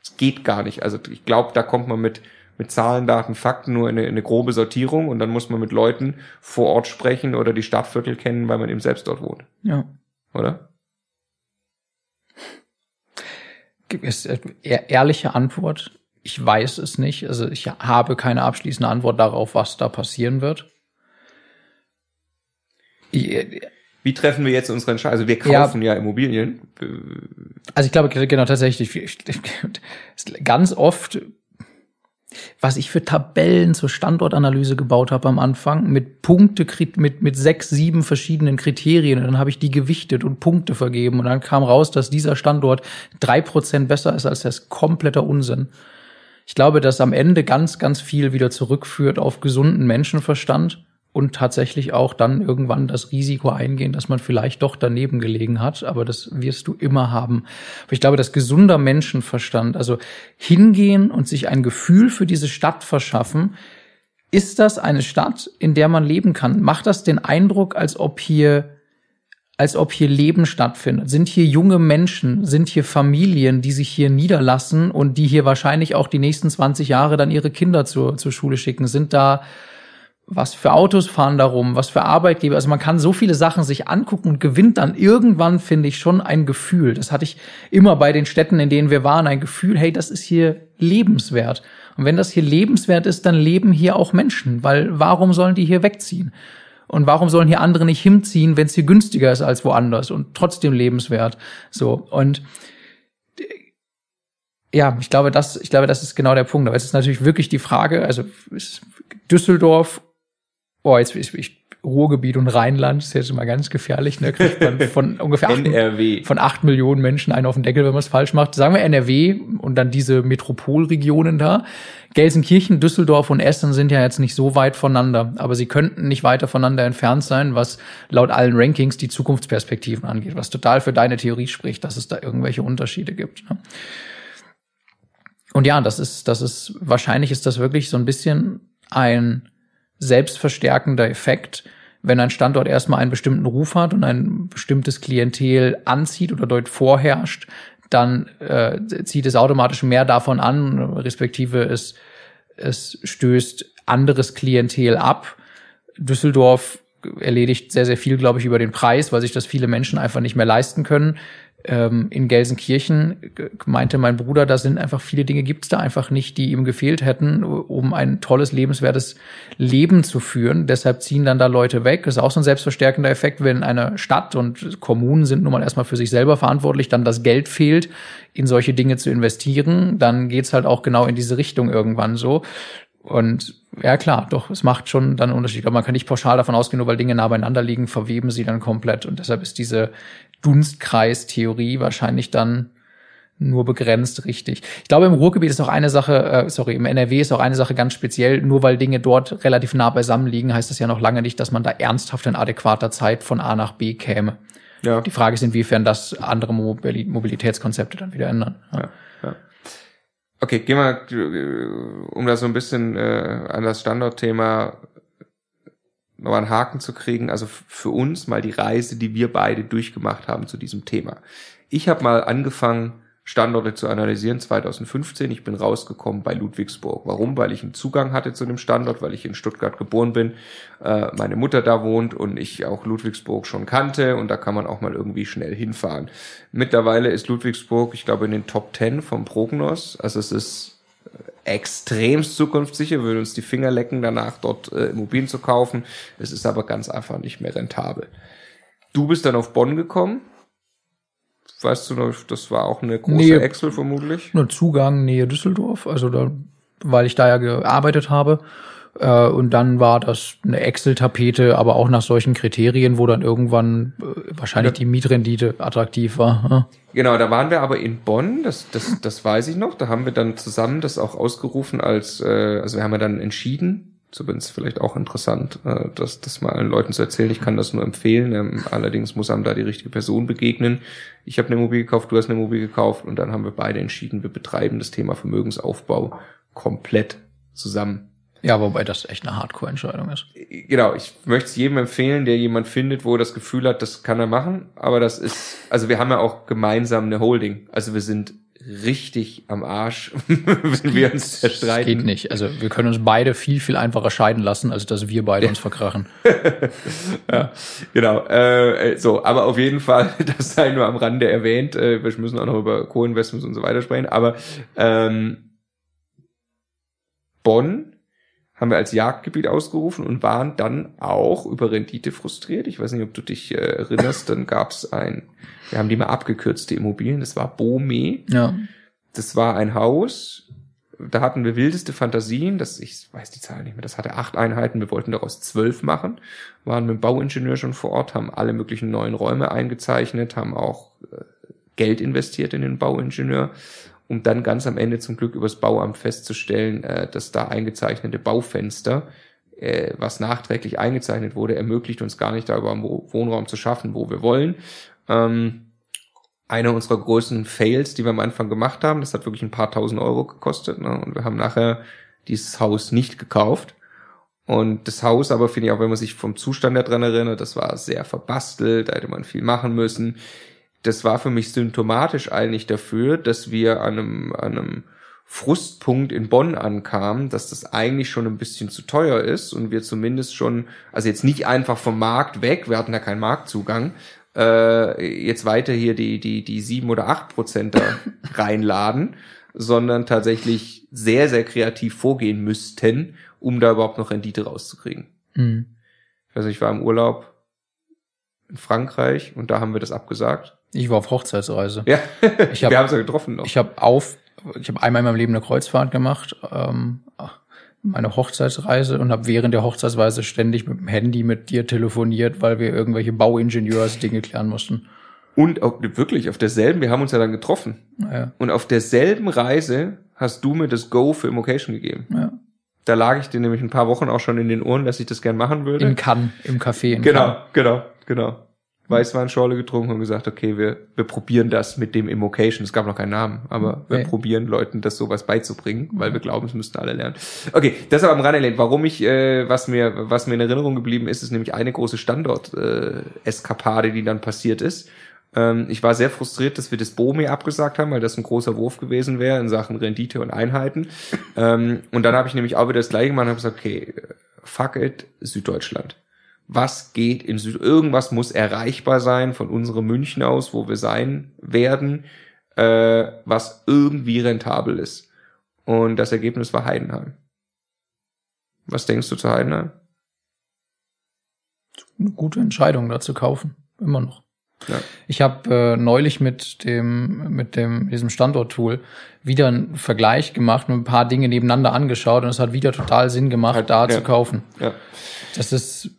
Es geht gar nicht. Also ich glaube, da kommt man mit, mit Zahlen, Daten, Fakten nur in eine, in eine grobe Sortierung und dann muss man mit Leuten vor Ort sprechen oder die Stadtviertel kennen, weil man eben selbst dort wohnt. Ja. Oder? Ist ehrliche Antwort. Ich weiß es nicht. Also ich habe keine abschließende Antwort darauf, was da passieren wird. Wie treffen wir jetzt unsere Entscheidung? Also wir kaufen ja, ja Immobilien. Also ich glaube genau tatsächlich ganz oft was ich für Tabellen zur Standortanalyse gebaut habe am Anfang mit Punkte mit mit sechs sieben verschiedenen Kriterien und dann habe ich die gewichtet und Punkte vergeben und dann kam raus, dass dieser Standort drei Prozent besser ist als das kompletter Unsinn. Ich glaube, dass am Ende ganz ganz viel wieder zurückführt auf gesunden Menschenverstand und tatsächlich auch dann irgendwann das Risiko eingehen, dass man vielleicht doch daneben gelegen hat. Aber das wirst du immer haben. Ich glaube, dass gesunder Menschenverstand, also hingehen und sich ein Gefühl für diese Stadt verschaffen, ist das eine Stadt, in der man leben kann? Macht das den Eindruck, als ob hier als ob hier Leben stattfindet. Sind hier junge Menschen, sind hier Familien, die sich hier niederlassen und die hier wahrscheinlich auch die nächsten 20 Jahre dann ihre Kinder zur, zur Schule schicken? Sind da was für Autos fahren darum, was für Arbeitgeber. Also man kann so viele Sachen sich angucken und gewinnt dann irgendwann, finde ich, schon ein Gefühl. Das hatte ich immer bei den Städten, in denen wir waren, ein Gefühl, hey, das ist hier lebenswert. Und wenn das hier lebenswert ist, dann leben hier auch Menschen, weil warum sollen die hier wegziehen? Und warum sollen hier andere nicht hinziehen, wenn es hier günstiger ist als woanders und trotzdem lebenswert? So und ja, ich glaube, das, ich glaube, das ist genau der Punkt. Aber es ist natürlich wirklich die Frage, also Düsseldorf oh, jetzt ich, ich Ruhrgebiet und Rheinland ist jetzt immer ganz gefährlich, ne? Kriegt man [LAUGHS] von ungefähr acht, von acht Millionen Menschen einen auf den Deckel, wenn man es falsch macht. Sagen wir NRW und dann diese Metropolregionen da. Gelsenkirchen, Düsseldorf und Essen sind ja jetzt nicht so weit voneinander, aber sie könnten nicht weiter voneinander entfernt sein, was laut allen Rankings die Zukunftsperspektiven angeht, was total für deine Theorie spricht, dass es da irgendwelche Unterschiede gibt. Ne? Und ja, das ist, das ist, wahrscheinlich ist das wirklich so ein bisschen ein selbstverstärkender Effekt, wenn ein Standort erstmal einen bestimmten Ruf hat und ein bestimmtes Klientel anzieht oder dort vorherrscht, dann äh, zieht es automatisch mehr davon an, respektive es, es stößt anderes Klientel ab. Düsseldorf erledigt sehr, sehr viel, glaube ich, über den Preis, weil sich das viele Menschen einfach nicht mehr leisten können. Ähm, in Gelsenkirchen meinte mein Bruder, da sind einfach viele Dinge gibt's da einfach nicht, die ihm gefehlt hätten, um ein tolles, lebenswertes Leben zu führen. Deshalb ziehen dann da Leute weg. Das ist auch so ein selbstverstärkender Effekt, wenn eine Stadt und Kommunen sind nun mal erstmal für sich selber verantwortlich, dann das Geld fehlt, in solche Dinge zu investieren, dann geht's halt auch genau in diese Richtung irgendwann so. Und ja klar, doch, es macht schon dann einen Unterschied. Aber man kann nicht pauschal davon ausgehen, nur weil Dinge nah beieinander liegen, verweben sie dann komplett. Und deshalb ist diese Dunstkreis-Theorie wahrscheinlich dann nur begrenzt richtig. Ich glaube, im Ruhrgebiet ist auch eine Sache, äh, sorry, im NRW ist auch eine Sache ganz speziell. Nur weil Dinge dort relativ nah beisammen liegen, heißt das ja noch lange nicht, dass man da ernsthaft in adäquater Zeit von A nach B käme. Ja. Die Frage ist, inwiefern das andere Mobilitätskonzepte dann wieder ändern. Ja. ja. Okay, gehen wir, äh, um da so ein bisschen äh, an das Standortthema noch einen Haken zu kriegen. Also für uns mal die Reise, die wir beide durchgemacht haben zu diesem Thema. Ich habe mal angefangen, Standorte zu analysieren 2015. Ich bin rausgekommen bei Ludwigsburg. Warum? Weil ich einen Zugang hatte zu dem Standort, weil ich in Stuttgart geboren bin, äh, meine Mutter da wohnt und ich auch Ludwigsburg schon kannte und da kann man auch mal irgendwie schnell hinfahren. Mittlerweile ist Ludwigsburg, ich glaube, in den Top 10 vom Prognos. Also es ist extremst zukunftssicher, würden uns die Finger lecken, danach dort äh, Immobilien zu kaufen. Es ist aber ganz einfach nicht mehr rentabel. Du bist dann auf Bonn gekommen Weißt du noch, das war auch eine große Nähe, Excel vermutlich? Nur Zugang Nähe Düsseldorf, also da, weil ich da ja gearbeitet habe. Äh, und dann war das eine Excel-Tapete, aber auch nach solchen Kriterien, wo dann irgendwann äh, wahrscheinlich ja. die Mietrendite attraktiv war. Ja. Genau, da waren wir aber in Bonn, das, das, das weiß ich noch. Da haben wir dann zusammen das auch ausgerufen als, äh, also wir haben ja dann entschieden, so bin es vielleicht auch interessant, äh, das, das mal allen Leuten zu erzählen. Ich kann das nur empfehlen. Ähm, allerdings muss einem da die richtige Person begegnen. Ich habe eine Immobilie gekauft, du hast eine Immobilie gekauft und dann haben wir beide entschieden, wir betreiben das Thema Vermögensaufbau komplett zusammen. Ja, wobei das echt eine Hardcore-Entscheidung ist. Genau, ich möchte es jedem empfehlen, der jemand findet, wo er das Gefühl hat, das kann er machen. Aber das ist, also wir haben ja auch gemeinsam eine Holding. Also wir sind richtig am Arsch, [LAUGHS] wenn wir uns zerstreiten. Das geht nicht. Also wir können uns beide viel, viel einfacher scheiden lassen, als dass wir beide uns verkrachen. [LAUGHS] ja, genau. Äh, so, aber auf jeden Fall, [LAUGHS] das sei nur am Rande erwähnt. Äh, wir müssen auch noch über Co-Investments und so weiter sprechen. Aber ähm, Bonn haben wir als Jagdgebiet ausgerufen und waren dann auch über Rendite frustriert. Ich weiß nicht, ob du dich äh, erinnerst, dann gab es ein, wir haben die mal abgekürzte Immobilien, das war Bome. Ja. Das war ein Haus, da hatten wir wildeste Fantasien, das, ich weiß die Zahl nicht mehr, das hatte acht Einheiten, wir wollten daraus zwölf machen, waren mit dem Bauingenieur schon vor Ort, haben alle möglichen neuen Räume eingezeichnet, haben auch äh, Geld investiert in den Bauingenieur um dann ganz am Ende zum Glück übers Bauamt festzustellen, äh, dass da eingezeichnete Baufenster, äh, was nachträglich eingezeichnet wurde, ermöglicht uns gar nicht, da über Wohnraum zu schaffen, wo wir wollen. Ähm, einer unserer größten Fails, die wir am Anfang gemacht haben, das hat wirklich ein paar tausend Euro gekostet. Ne? Und wir haben nachher dieses Haus nicht gekauft. Und das Haus aber finde ich auch, wenn man sich vom Zustand daran erinnert, das war sehr verbastelt, da hätte man viel machen müssen das war für mich symptomatisch eigentlich dafür, dass wir an einem, an einem Frustpunkt in Bonn ankamen, dass das eigentlich schon ein bisschen zu teuer ist und wir zumindest schon, also jetzt nicht einfach vom Markt weg, wir hatten ja keinen Marktzugang, äh, jetzt weiter hier die, die, die sieben oder acht Prozent da [LAUGHS] reinladen, sondern tatsächlich sehr, sehr kreativ vorgehen müssten, um da überhaupt noch Rendite rauszukriegen. Mhm. Nicht, ich war im Urlaub in Frankreich und da haben wir das abgesagt. Ich war auf Hochzeitsreise. Ja, ich hab, wir haben es ja getroffen noch. Ich habe auf, ich habe einmal in meinem Leben eine Kreuzfahrt gemacht, ähm, meine Hochzeitsreise und habe während der Hochzeitsreise ständig mit dem Handy mit dir telefoniert, weil wir irgendwelche Bauingenieurs-Dinge klären mussten. Und auch, wirklich auf derselben, wir haben uns ja dann getroffen. Ja. Und auf derselben Reise hast du mir das Go für Immocation gegeben. Ja. Da lag ich dir nämlich ein paar Wochen auch schon in den Ohren, dass ich das gern machen würde. In Cannes, im Café in Genau, Cannes. genau, genau. Weißweinschorle getrunken und gesagt, okay, wir, wir probieren das mit dem Immocation. Es gab noch keinen Namen, aber wir probieren Leuten das sowas beizubringen, weil wir glauben, es müssten alle lernen. Okay, das aber am Rande erwähnt. Warum ich, äh, was mir, was mir in Erinnerung geblieben ist, ist nämlich eine große Standort-Eskapade, äh, die dann passiert ist. Ähm, ich war sehr frustriert, dass wir das Bomi abgesagt haben, weil das ein großer Wurf gewesen wäre in Sachen Rendite und Einheiten. Ähm, und dann habe ich nämlich auch wieder das gleiche gemacht und habe gesagt, okay, fuck it, Süddeutschland. Was geht in Süd, irgendwas muss erreichbar sein von unserem München aus, wo wir sein werden, äh, was irgendwie rentabel ist. Und das Ergebnis war Heidenheim. Was denkst du zu Heidenheim? Eine gute Entscheidung, da zu kaufen. Immer noch. Ja. Ich habe äh, neulich mit dem mit dem diesem Standort-Tool wieder einen Vergleich gemacht und ein paar Dinge nebeneinander angeschaut und es hat wieder total Sinn gemacht, da ja. zu kaufen. Ja. Das ist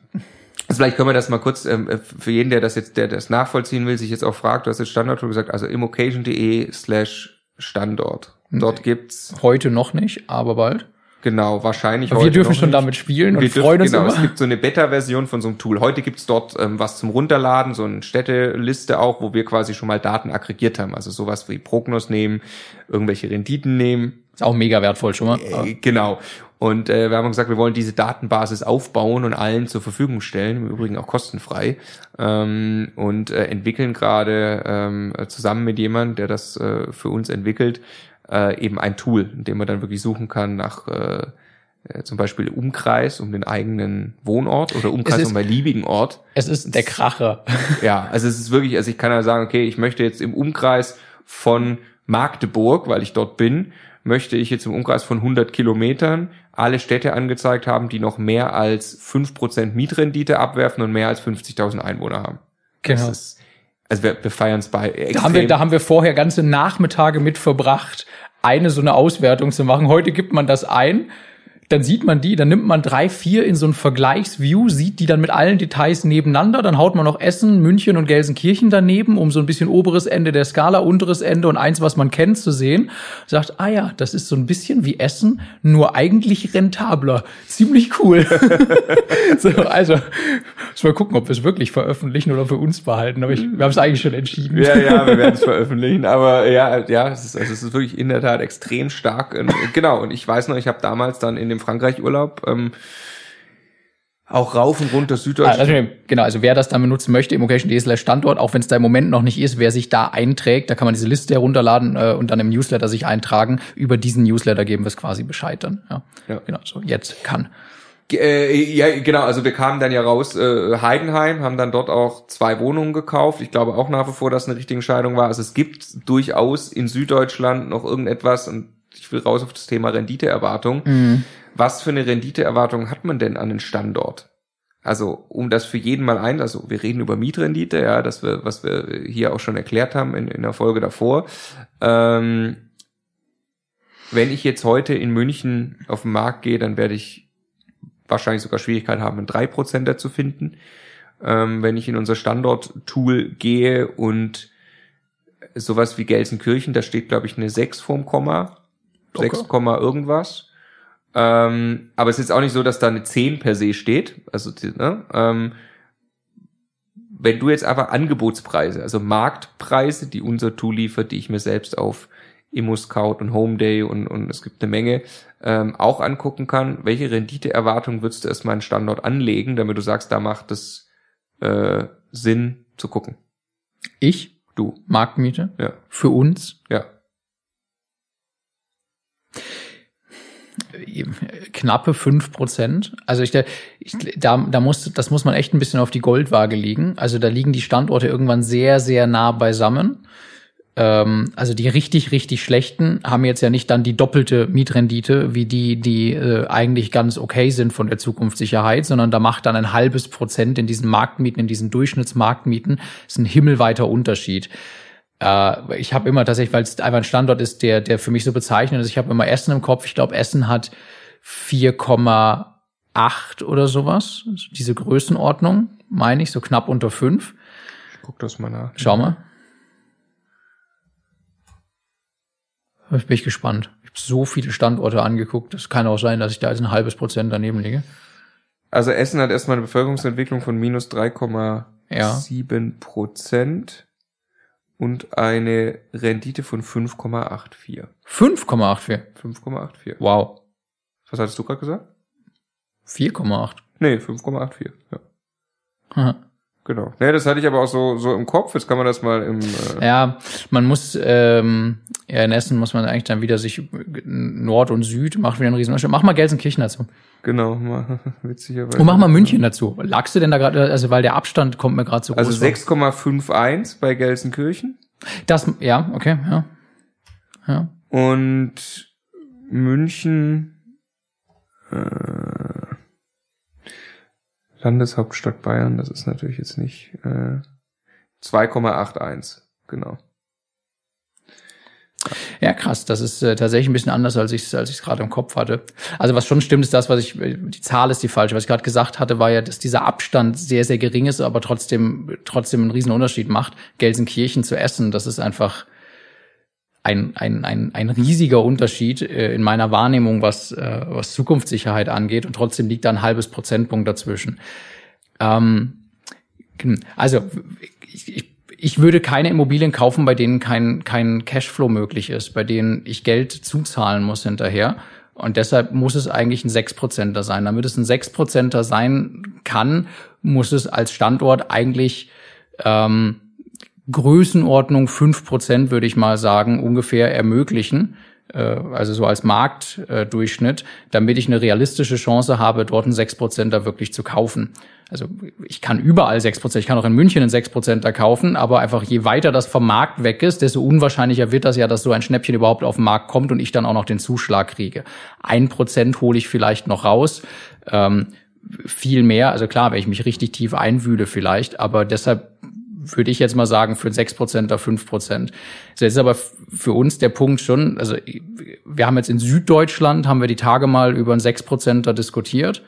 Also vielleicht können wir das mal kurz, ähm, für jeden, der das jetzt, der das nachvollziehen will, sich jetzt auch fragt, du hast jetzt Standort gesagt, also immocation.de slash Standort. Dort gibt's, heute noch nicht, aber bald. genau, wahrscheinlich Aber wir heute dürfen noch schon nicht. damit spielen und Wir dürfen- freuen uns genau, es immer. gibt so eine Beta-Version von so einem Tool. Heute gibt's dort ähm, was zum Runterladen, so eine Städteliste auch, wo wir quasi schon mal Daten aggregiert haben. Also sowas wie Prognos nehmen, irgendwelche Renditen nehmen. Ist auch mega wertvoll schon mal. Äh, genau. Und äh, wir haben gesagt, wir wollen diese Datenbasis aufbauen und allen zur Verfügung stellen, im Übrigen auch kostenfrei. Ähm, und äh, entwickeln gerade ähm, zusammen mit jemandem, der das äh, für uns entwickelt, äh, eben ein Tool, in dem man dann wirklich suchen kann nach äh, äh, zum Beispiel Umkreis um den eigenen Wohnort oder Umkreis ist- um beliebigen Ort. Es ist der Kracher. Ja, also es ist wirklich, also ich kann ja sagen, okay, ich möchte jetzt im Umkreis von Magdeburg, weil ich dort bin, möchte ich jetzt im Umkreis von 100 Kilometern alle Städte angezeigt haben, die noch mehr als 5% Mietrendite abwerfen und mehr als 50.000 Einwohner haben. Genau. Das ist, also wir, wir feiern es bei extrem. Da haben, wir, da haben wir vorher ganze Nachmittage mit verbracht, eine so eine Auswertung zu machen. Heute gibt man das ein, dann sieht man die, dann nimmt man drei, vier in so ein Vergleichsview, sieht die dann mit allen Details nebeneinander, dann haut man noch Essen, München und Gelsenkirchen daneben, um so ein bisschen oberes Ende der Skala, unteres Ende und eins, was man kennt, zu sehen. Sagt, ah ja, das ist so ein bisschen wie Essen, nur eigentlich rentabler. Ziemlich cool. [LAUGHS] so, also, mal gucken, ob wir es wirklich veröffentlichen oder für uns behalten. Aber ich, wir haben es eigentlich schon entschieden. Ja, ja, wir werden es [LAUGHS] veröffentlichen, aber ja, ja, es ist, also es ist wirklich in der Tat extrem stark. Und, genau, und ich weiß noch, ich habe damals dann in dem Frankreich-Urlaub ähm, auch rauf und runter Ah, Süddeutschland. also, genau, also wer das dann benutzen möchte, immocation.de slash Standort, auch wenn es da im Moment noch nicht ist, wer sich da einträgt, da kann man diese Liste herunterladen äh, und dann im Newsletter sich eintragen. Über diesen Newsletter geben wir es quasi Bescheid dann. Ja, Ja. genau, so jetzt kann. Äh, ja, genau, also wir kamen dann ja raus, äh, Heidenheim, haben dann dort auch zwei Wohnungen gekauft. Ich glaube auch nach wie vor, dass es eine richtige Entscheidung war. Also es gibt durchaus in Süddeutschland noch irgendetwas, und ich will raus auf das Thema Renditeerwartung. Was für eine Renditeerwartung hat man denn an den Standort? Also, um das für jeden mal ein, also wir reden über Mietrendite, ja, das wir, was wir hier auch schon erklärt haben in, in der Folge davor. Ähm, wenn ich jetzt heute in München auf den Markt gehe, dann werde ich wahrscheinlich sogar Schwierigkeit haben, einen 3%er zu finden. Ähm, wenn ich in unser Standort-Tool gehe und sowas wie Gelsenkirchen, da steht, glaube ich, eine 6 vorm Komma. Locker. 6, Komma irgendwas. Ähm, aber es ist jetzt auch nicht so, dass da eine 10 per se steht. Also, ne? ähm, wenn du jetzt aber Angebotspreise, also Marktpreise, die unser Tool liefert, die ich mir selbst auf ImmoScout und Homeday und, und es gibt eine Menge, ähm, auch angucken kann, welche Renditeerwartung würdest du erstmal einen Standort anlegen, damit du sagst, da macht es äh, Sinn zu gucken. Ich, Du. Marktmiete, Ja. für uns, Ja. Knappe fünf Prozent. Also ich, ich da, da muss, das muss man echt ein bisschen auf die Goldwaage liegen. Also da liegen die Standorte irgendwann sehr, sehr nah beisammen. Ähm, also die richtig, richtig schlechten haben jetzt ja nicht dann die doppelte Mietrendite wie die, die äh, eigentlich ganz okay sind von der Zukunftssicherheit, sondern da macht dann ein halbes Prozent in diesen Marktmieten, in diesen Durchschnittsmarktmieten, ist ein himmelweiter Unterschied. Äh, ich habe immer tatsächlich, weil es einfach ein Standort ist, der, der für mich so bezeichnet ist, ich habe immer Essen im Kopf. Ich glaube, Essen hat 4,8 oder sowas. Also diese Größenordnung, meine ich, so knapp unter 5. Ich guck das mal nach. Schau mal. Jetzt bin ich gespannt. Ich habe so viele Standorte angeguckt. Es kann auch sein, dass ich da jetzt ein halbes Prozent daneben liege. Also Essen hat erstmal eine Bevölkerungsentwicklung von minus 3,7 Prozent und eine Rendite von 5,84. 5,84. 5,84. Wow. Was hattest du gerade gesagt? 4,8. Nee, 5,84. Ja. Haha. Genau. Ne, das hatte ich aber auch so, so im Kopf. Jetzt kann man das mal im. Äh ja, man muss, ähm, ja, in Essen muss man eigentlich dann wieder sich Nord und Süd, macht wieder einen riesen Unterschied. Mach mal Gelsenkirchen dazu. Genau, [LAUGHS] witzigerweise. Und mach mal München dazu. Lagst du denn da gerade, also weil der Abstand kommt mir gerade so also groß Also 6,51 bei Gelsenkirchen. Das, ja, okay, ja. ja. Und München, Landeshauptstadt Bayern, das ist natürlich jetzt nicht äh, 2,81, genau. Ja, krass. Das ist äh, tatsächlich ein bisschen anders, als ich es als ich's gerade im Kopf hatte. Also was schon stimmt, ist das, was ich, die Zahl ist die falsche. Was ich gerade gesagt hatte, war ja, dass dieser Abstand sehr, sehr gering ist, aber trotzdem, trotzdem einen riesen Unterschied macht. Gelsenkirchen zu Essen, das ist einfach ein, ein, ein, ein riesiger Unterschied äh, in meiner Wahrnehmung, was, äh, was Zukunftssicherheit angeht. Und trotzdem liegt da ein halbes Prozentpunkt dazwischen. Ähm, also ich, ich ich würde keine Immobilien kaufen, bei denen kein, kein Cashflow möglich ist, bei denen ich Geld zuzahlen muss hinterher. Und deshalb muss es eigentlich ein Sechsprozenter sein. Damit es ein Sechsprozenter sein kann, muss es als Standort eigentlich ähm, Größenordnung fünf Prozent, würde ich mal sagen, ungefähr ermöglichen. Äh, also so als Marktdurchschnitt, damit ich eine realistische Chance habe, dort einen Sechsprozenter wirklich zu kaufen also ich kann überall 6%, ich kann auch in München einen 6%er kaufen, aber einfach je weiter das vom Markt weg ist, desto unwahrscheinlicher wird das ja, dass so ein Schnäppchen überhaupt auf den Markt kommt und ich dann auch noch den Zuschlag kriege. Ein Prozent hole ich vielleicht noch raus. Ähm, viel mehr, also klar, wenn ich mich richtig tief einwühle vielleicht, aber deshalb würde ich jetzt mal sagen, für 6% oder 5%. So, jetzt ist aber für uns der Punkt schon, also wir haben jetzt in Süddeutschland, haben wir die Tage mal über einen 6%er diskutiert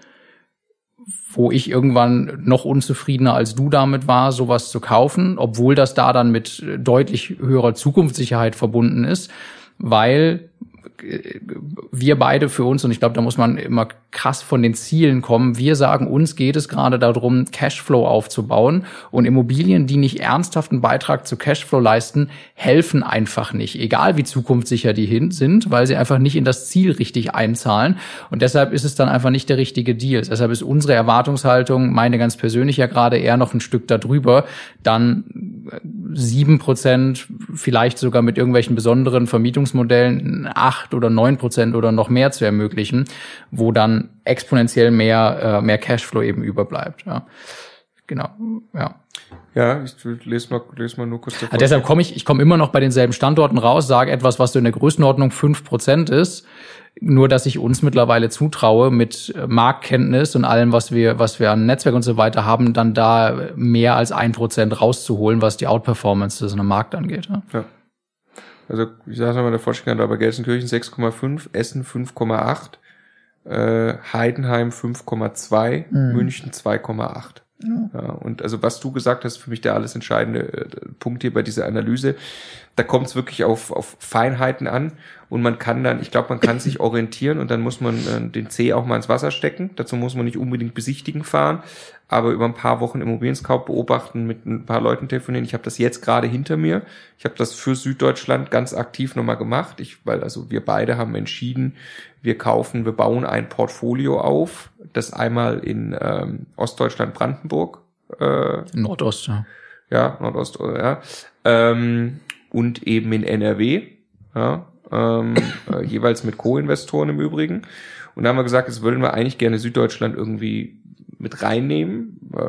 wo ich irgendwann noch unzufriedener als du damit war, sowas zu kaufen, obwohl das da dann mit deutlich höherer Zukunftssicherheit verbunden ist, weil wir beide für uns, und ich glaube, da muss man immer krass von den Zielen kommen. Wir sagen, uns geht es gerade darum, Cashflow aufzubauen. Und Immobilien, die nicht ernsthaft einen Beitrag zu Cashflow leisten, helfen einfach nicht. Egal wie zukunftssicher die hin sind, weil sie einfach nicht in das Ziel richtig einzahlen. Und deshalb ist es dann einfach nicht der richtige Deal. Deshalb ist unsere Erwartungshaltung, meine ganz persönlich ja gerade eher noch ein Stück darüber, dann sieben Prozent, vielleicht sogar mit irgendwelchen besonderen Vermietungsmodellen acht oder neun Prozent oder noch mehr zu ermöglichen, wo dann exponentiell mehr, äh, mehr Cashflow eben überbleibt. Ja. Genau, ja. Ja, ich lese mal, lese mal nur kurz. Also deshalb komme ich, ich komme immer noch bei denselben Standorten raus, sage etwas, was so in der Größenordnung fünf Prozent ist. Nur, dass ich uns mittlerweile zutraue, mit Marktkenntnis und allem, was wir, was wir an Netzwerk und so weiter haben, dann da mehr als ein Prozent rauszuholen, was die Outperformance des Markt angeht. Ja. ja. Also, ich sage mal, der Forschung da bei Gelsenkirchen 6,5, Essen 5,8, äh, Heidenheim 5,2, mhm. München 2,8. Ja. ja. und also was du gesagt hast, für mich der alles entscheidende äh, Punkt hier bei dieser Analyse, da kommt es wirklich auf, auf Feinheiten an und man kann dann, ich glaube, man kann sich orientieren und dann muss man äh, den C auch mal ins Wasser stecken. Dazu muss man nicht unbedingt besichtigen fahren, aber über ein paar Wochen Immobilienskauf beobachten, mit ein paar Leuten telefonieren. Ich habe das jetzt gerade hinter mir. Ich habe das für Süddeutschland ganz aktiv nochmal gemacht. Ich, weil also wir beide haben entschieden, wir kaufen, wir bauen ein Portfolio auf, das einmal in ähm, Ostdeutschland, Brandenburg, äh, Nordost, ja. Ja, Nordost, ja. Ähm, und eben in NRW, ja, ähm, [COUGHS] äh, jeweils mit Co-Investoren im Übrigen. Und da haben wir gesagt, jetzt würden wir eigentlich gerne Süddeutschland irgendwie mit reinnehmen, äh,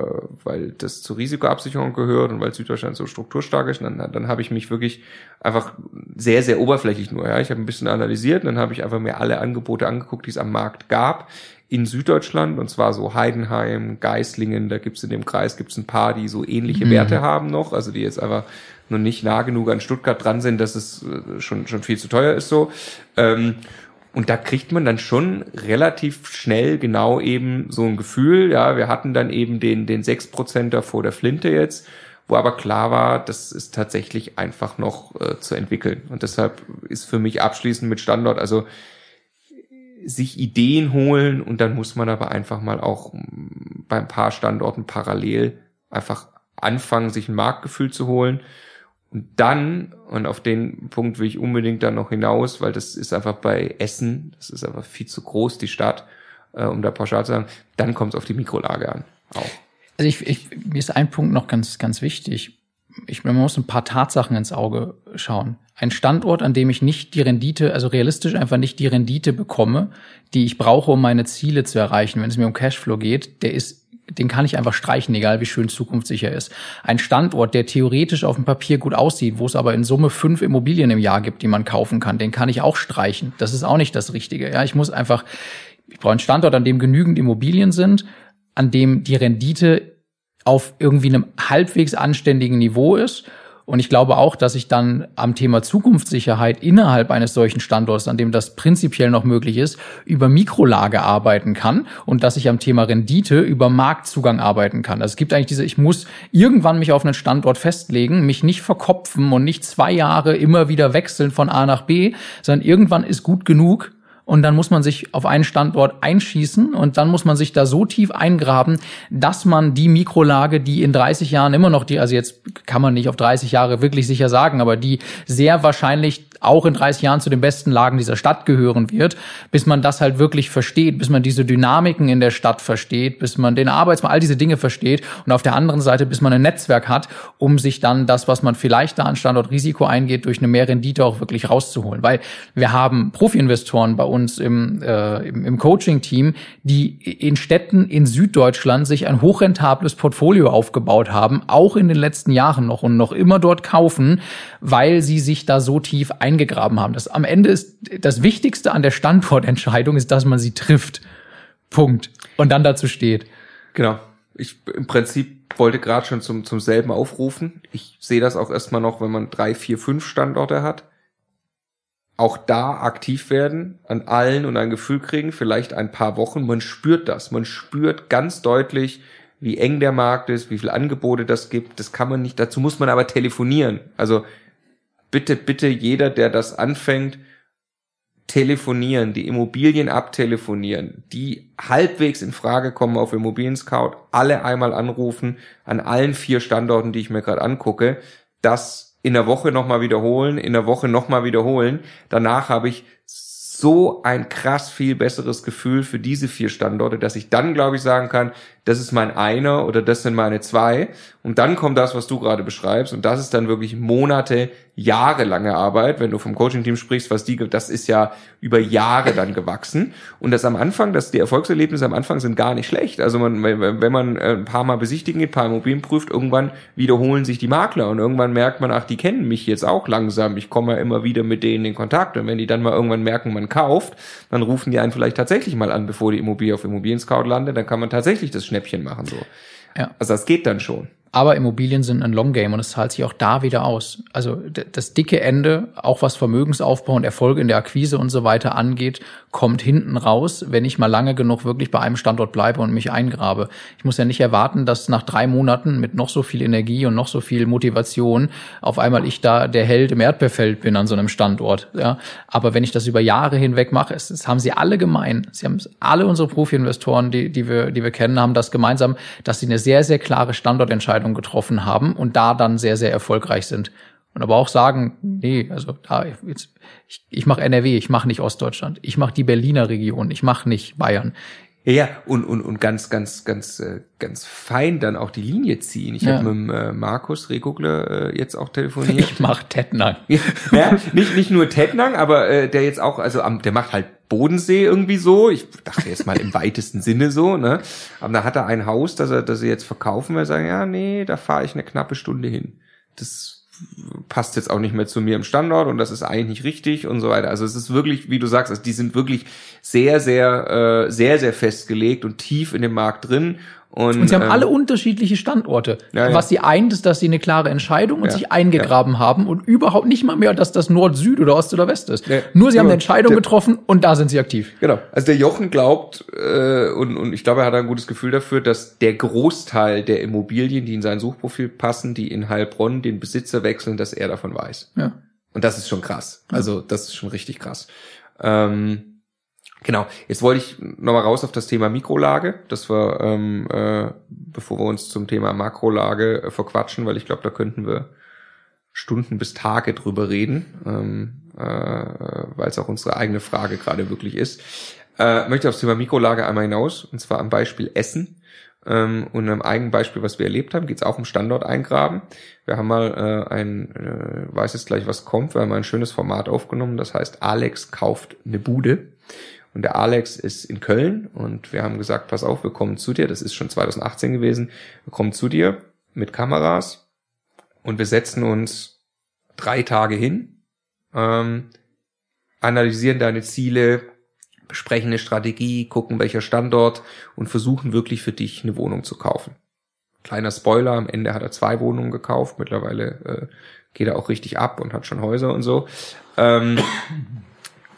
weil das zur Risikoabsicherung gehört und weil Süddeutschland so strukturstark ist. Und dann, dann habe ich mich wirklich einfach sehr, sehr oberflächlich nur, ja, ich habe ein bisschen analysiert und dann habe ich einfach mir alle Angebote angeguckt, die es am Markt gab in Süddeutschland und zwar so Heidenheim, Geislingen, da gibt's in dem Kreis gibt's ein paar, die so ähnliche mhm. Werte haben noch, also die jetzt einfach nur nicht nah genug an Stuttgart dran sind, dass es äh, schon schon viel zu teuer ist so. Ähm, und da kriegt man dann schon relativ schnell genau eben so ein Gefühl. Ja, wir hatten dann eben den, den 6%er vor der Flinte jetzt, wo aber klar war, das ist tatsächlich einfach noch äh, zu entwickeln. Und deshalb ist für mich abschließend mit Standort, also sich Ideen holen und dann muss man aber einfach mal auch beim paar Standorten parallel einfach anfangen, sich ein Marktgefühl zu holen und dann, und auf den Punkt will ich unbedingt dann noch hinaus, weil das ist einfach bei Essen, das ist einfach viel zu groß, die Stadt, äh, um da pauschal zu sagen, dann kommt es auf die Mikrolage an. Auch. Also ich, ich, mir ist ein Punkt noch ganz, ganz wichtig. Ich, man muss ein paar Tatsachen ins Auge schauen. Ein Standort, an dem ich nicht die Rendite, also realistisch einfach nicht die Rendite bekomme, die ich brauche, um meine Ziele zu erreichen, wenn es mir um Cashflow geht, der ist den kann ich einfach streichen, egal wie schön zukunftssicher ist. Ein Standort, der theoretisch auf dem Papier gut aussieht, wo es aber in Summe fünf Immobilien im Jahr gibt, die man kaufen kann, den kann ich auch streichen. Das ist auch nicht das Richtige. Ja, ich muss einfach, ich brauche einen Standort, an dem genügend Immobilien sind, an dem die Rendite auf irgendwie einem halbwegs anständigen Niveau ist und ich glaube auch, dass ich dann am Thema Zukunftssicherheit innerhalb eines solchen Standorts, an dem das prinzipiell noch möglich ist, über Mikrolage arbeiten kann und dass ich am Thema Rendite über Marktzugang arbeiten kann. Also es gibt eigentlich diese, ich muss irgendwann mich auf einen Standort festlegen, mich nicht verkopfen und nicht zwei Jahre immer wieder wechseln von A nach B, sondern irgendwann ist gut genug, und dann muss man sich auf einen Standort einschießen und dann muss man sich da so tief eingraben, dass man die Mikrolage, die in 30 Jahren immer noch die, also jetzt kann man nicht auf 30 Jahre wirklich sicher sagen, aber die sehr wahrscheinlich auch in 30 Jahren zu den besten Lagen dieser Stadt gehören wird, bis man das halt wirklich versteht, bis man diese Dynamiken in der Stadt versteht, bis man den Arbeitsmarkt, all diese Dinge versteht und auf der anderen Seite, bis man ein Netzwerk hat, um sich dann das, was man vielleicht da an Standortrisiko eingeht, durch eine mehr Rendite auch wirklich rauszuholen. Weil wir haben Profi-Investoren bei uns, im, äh, im, im Coaching-Team, die in Städten in Süddeutschland sich ein hochrentables Portfolio aufgebaut haben, auch in den letzten Jahren noch und noch immer dort kaufen, weil sie sich da so tief eingegraben haben. Das am Ende ist das Wichtigste an der Standortentscheidung ist, dass man sie trifft. Punkt. Und dann dazu steht. Genau. Ich im Prinzip wollte gerade schon zum, zum selben aufrufen. Ich sehe das auch erstmal noch, wenn man drei, vier, fünf Standorte hat auch da aktiv werden, an allen und ein Gefühl kriegen, vielleicht ein paar Wochen. Man spürt das. Man spürt ganz deutlich, wie eng der Markt ist, wie viel Angebote das gibt. Das kann man nicht, dazu muss man aber telefonieren. Also bitte, bitte jeder, der das anfängt, telefonieren, die Immobilien abtelefonieren, die halbwegs in Frage kommen auf Immobilien Scout, alle einmal anrufen, an allen vier Standorten, die ich mir gerade angucke. Das in der Woche nochmal wiederholen, in der Woche nochmal wiederholen. Danach habe ich so ein krass viel besseres Gefühl für diese vier Standorte, dass ich dann, glaube ich, sagen kann, das ist mein einer oder das sind meine zwei. Und dann kommt das, was du gerade beschreibst. Und das ist dann wirklich Monate, jahrelange Arbeit. Wenn du vom Coaching-Team sprichst, was die, das ist ja über Jahre dann gewachsen. Und das am Anfang, dass die Erfolgserlebnisse am Anfang sind gar nicht schlecht. Also man, wenn man äh, ein paar Mal besichtigen geht, ein paar Immobilien prüft, irgendwann wiederholen sich die Makler und irgendwann merkt man, ach, die kennen mich jetzt auch langsam. Ich komme ja immer wieder mit denen in Kontakt. Und wenn die dann mal irgendwann merken, man kauft, dann rufen die einen vielleicht tatsächlich mal an, bevor die Immobilie auf Immobilien Scout landet. Dann kann man tatsächlich das schnell Schnäppchen machen so. Ja. Also das geht dann schon. Aber Immobilien sind ein Long Game und es zahlt sich auch da wieder aus. Also das dicke Ende, auch was Vermögensaufbau und Erfolg in der Akquise und so weiter angeht, kommt hinten raus, wenn ich mal lange genug wirklich bei einem Standort bleibe und mich eingrabe. Ich muss ja nicht erwarten, dass nach drei Monaten mit noch so viel Energie und noch so viel Motivation auf einmal ich da der Held im Erdbeerfeld bin an so einem Standort. Ja, aber wenn ich das über Jahre hinweg mache, es, das haben sie alle gemein. Sie haben alle unsere Profi-Investoren, die, die wir, die wir kennen, haben das gemeinsam, dass sie eine sehr, sehr klare Standortentscheidung Entscheidungen getroffen haben und da dann sehr, sehr erfolgreich sind. Und aber auch sagen, nee, also da jetzt, ich, ich mache NRW, ich mache nicht Ostdeutschland, ich mache die Berliner Region, ich mache nicht Bayern. Ja, ja, und, und, und ganz, ganz, ganz, äh, ganz fein dann auch die Linie ziehen. Ich ja. habe mit äh, Markus Rehgugle äh, jetzt auch [LAUGHS] telefoniert. Ich mach Tettnang. Ja, nicht, nicht nur Tettnang, aber äh, der jetzt auch, also am, der macht halt Bodensee irgendwie so. Ich dachte jetzt mal im weitesten Sinne so, ne? Aber da hat er ein Haus, das er, das er jetzt verkaufen will, sagen, ja, nee, da fahre ich eine knappe Stunde hin. Das passt jetzt auch nicht mehr zu mir im Standort und das ist eigentlich nicht richtig und so weiter. Also es ist wirklich, wie du sagst, also die sind wirklich sehr, sehr, äh, sehr, sehr festgelegt und tief in dem Markt drin und, und sie haben ähm, alle unterschiedliche Standorte. Ja, ja. Was sie eint, ist, dass sie eine klare Entscheidung und ja, sich eingegraben haben und überhaupt nicht mal mehr, dass das Nord, Süd oder Ost oder West ist. Nur sie haben eine Entscheidung der, getroffen und da sind sie aktiv. Genau. Also der Jochen glaubt, äh, und, und ich glaube, er hat ein gutes Gefühl dafür, dass der Großteil der Immobilien, die in sein Suchprofil passen, die in Heilbronn den Besitzer wechseln, dass er davon weiß. Ja. Und das ist schon krass. Also das ist schon richtig krass. Ähm, Genau, jetzt wollte ich nochmal raus auf das Thema Mikrolage, das wir, ähm, äh, bevor wir uns zum Thema Makrolage äh, verquatschen, weil ich glaube, da könnten wir Stunden bis Tage drüber reden, ähm, äh, weil es auch unsere eigene Frage gerade wirklich ist. Äh, möchte aufs Thema Mikrolage einmal hinaus, und zwar am Beispiel Essen. Ähm, und einem eigenen Beispiel, was wir erlebt haben, geht es auch um Standort-Eingraben. Wir haben mal äh, ein, äh, weiß jetzt gleich, was kommt, wir haben ein schönes Format aufgenommen, das heißt Alex kauft eine Bude. Und der Alex ist in Köln und wir haben gesagt, pass auf, wir kommen zu dir. Das ist schon 2018 gewesen. Wir kommen zu dir mit Kameras und wir setzen uns drei Tage hin, ähm, analysieren deine Ziele, besprechen eine Strategie, gucken welcher Standort und versuchen wirklich für dich eine Wohnung zu kaufen. Kleiner Spoiler, am Ende hat er zwei Wohnungen gekauft, mittlerweile äh, geht er auch richtig ab und hat schon Häuser und so. Ähm,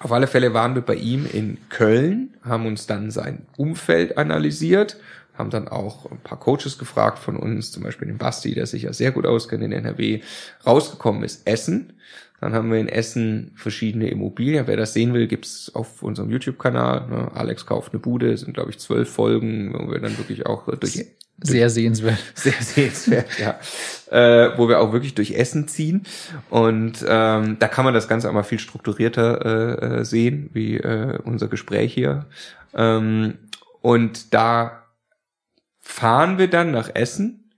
auf alle Fälle waren wir bei ihm in Köln, haben uns dann sein Umfeld analysiert, haben dann auch ein paar Coaches gefragt von uns, zum Beispiel den Basti, der sich ja sehr gut auskennt in NRW. Rausgekommen ist Essen. Dann haben wir in Essen verschiedene Immobilien. Wer das sehen will, gibt's auf unserem YouTube-Kanal. Ne? Alex kauft eine Bude, sind glaube ich zwölf Folgen, wo wir dann wirklich auch durch sehr sehenswert. [LAUGHS] Sehr sehenswert, ja. Äh, wo wir auch wirklich durch Essen ziehen. Und ähm, da kann man das Ganze einmal viel strukturierter äh, äh, sehen, wie äh, unser Gespräch hier. Ähm, und da fahren wir dann nach Essen,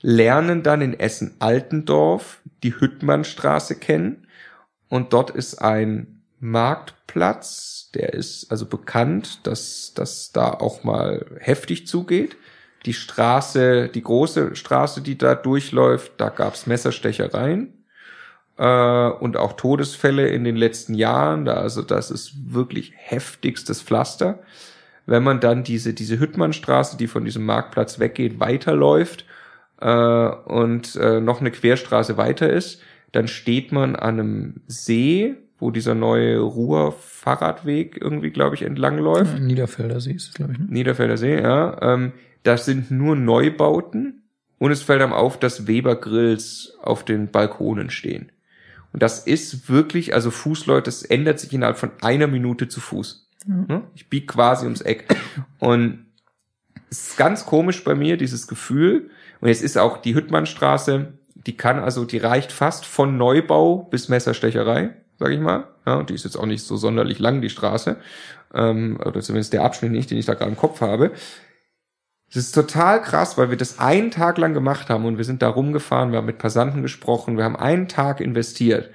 lernen dann in Essen-Altendorf die Hüttmannstraße kennen. Und dort ist ein Marktplatz, der ist also bekannt, dass das da auch mal heftig zugeht. Die Straße, die große Straße, die da durchläuft, da gab's Messerstechereien äh, und auch Todesfälle in den letzten Jahren. Da, also das ist wirklich heftigstes Pflaster. Wenn man dann diese, diese Hüttmannstraße, die von diesem Marktplatz weggeht, weiterläuft äh, und äh, noch eine Querstraße weiter ist, dann steht man an einem See, wo dieser neue Ruhr-Fahrradweg irgendwie, glaube ich, entlang läuft. Niederfelder See ist es, glaube ich. Ne? Niederfelder See, ja. Ähm, das sind nur Neubauten und es fällt einem auf, dass Weber Grills auf den Balkonen stehen. Und das ist wirklich, also Fußleute, das ändert sich innerhalb von einer Minute zu Fuß. Mhm. Ich bieg quasi ums Eck. Und es ist ganz komisch bei mir, dieses Gefühl. Und jetzt ist auch die Hüttmannstraße, die kann also, die reicht fast von Neubau bis Messerstecherei, sag ich mal. Ja, und die ist jetzt auch nicht so sonderlich lang, die Straße. Ähm, oder zumindest der Abschnitt nicht, den ich da gerade im Kopf habe. Das ist total krass, weil wir das einen Tag lang gemacht haben und wir sind da rumgefahren, wir haben mit Passanten gesprochen, wir haben einen Tag investiert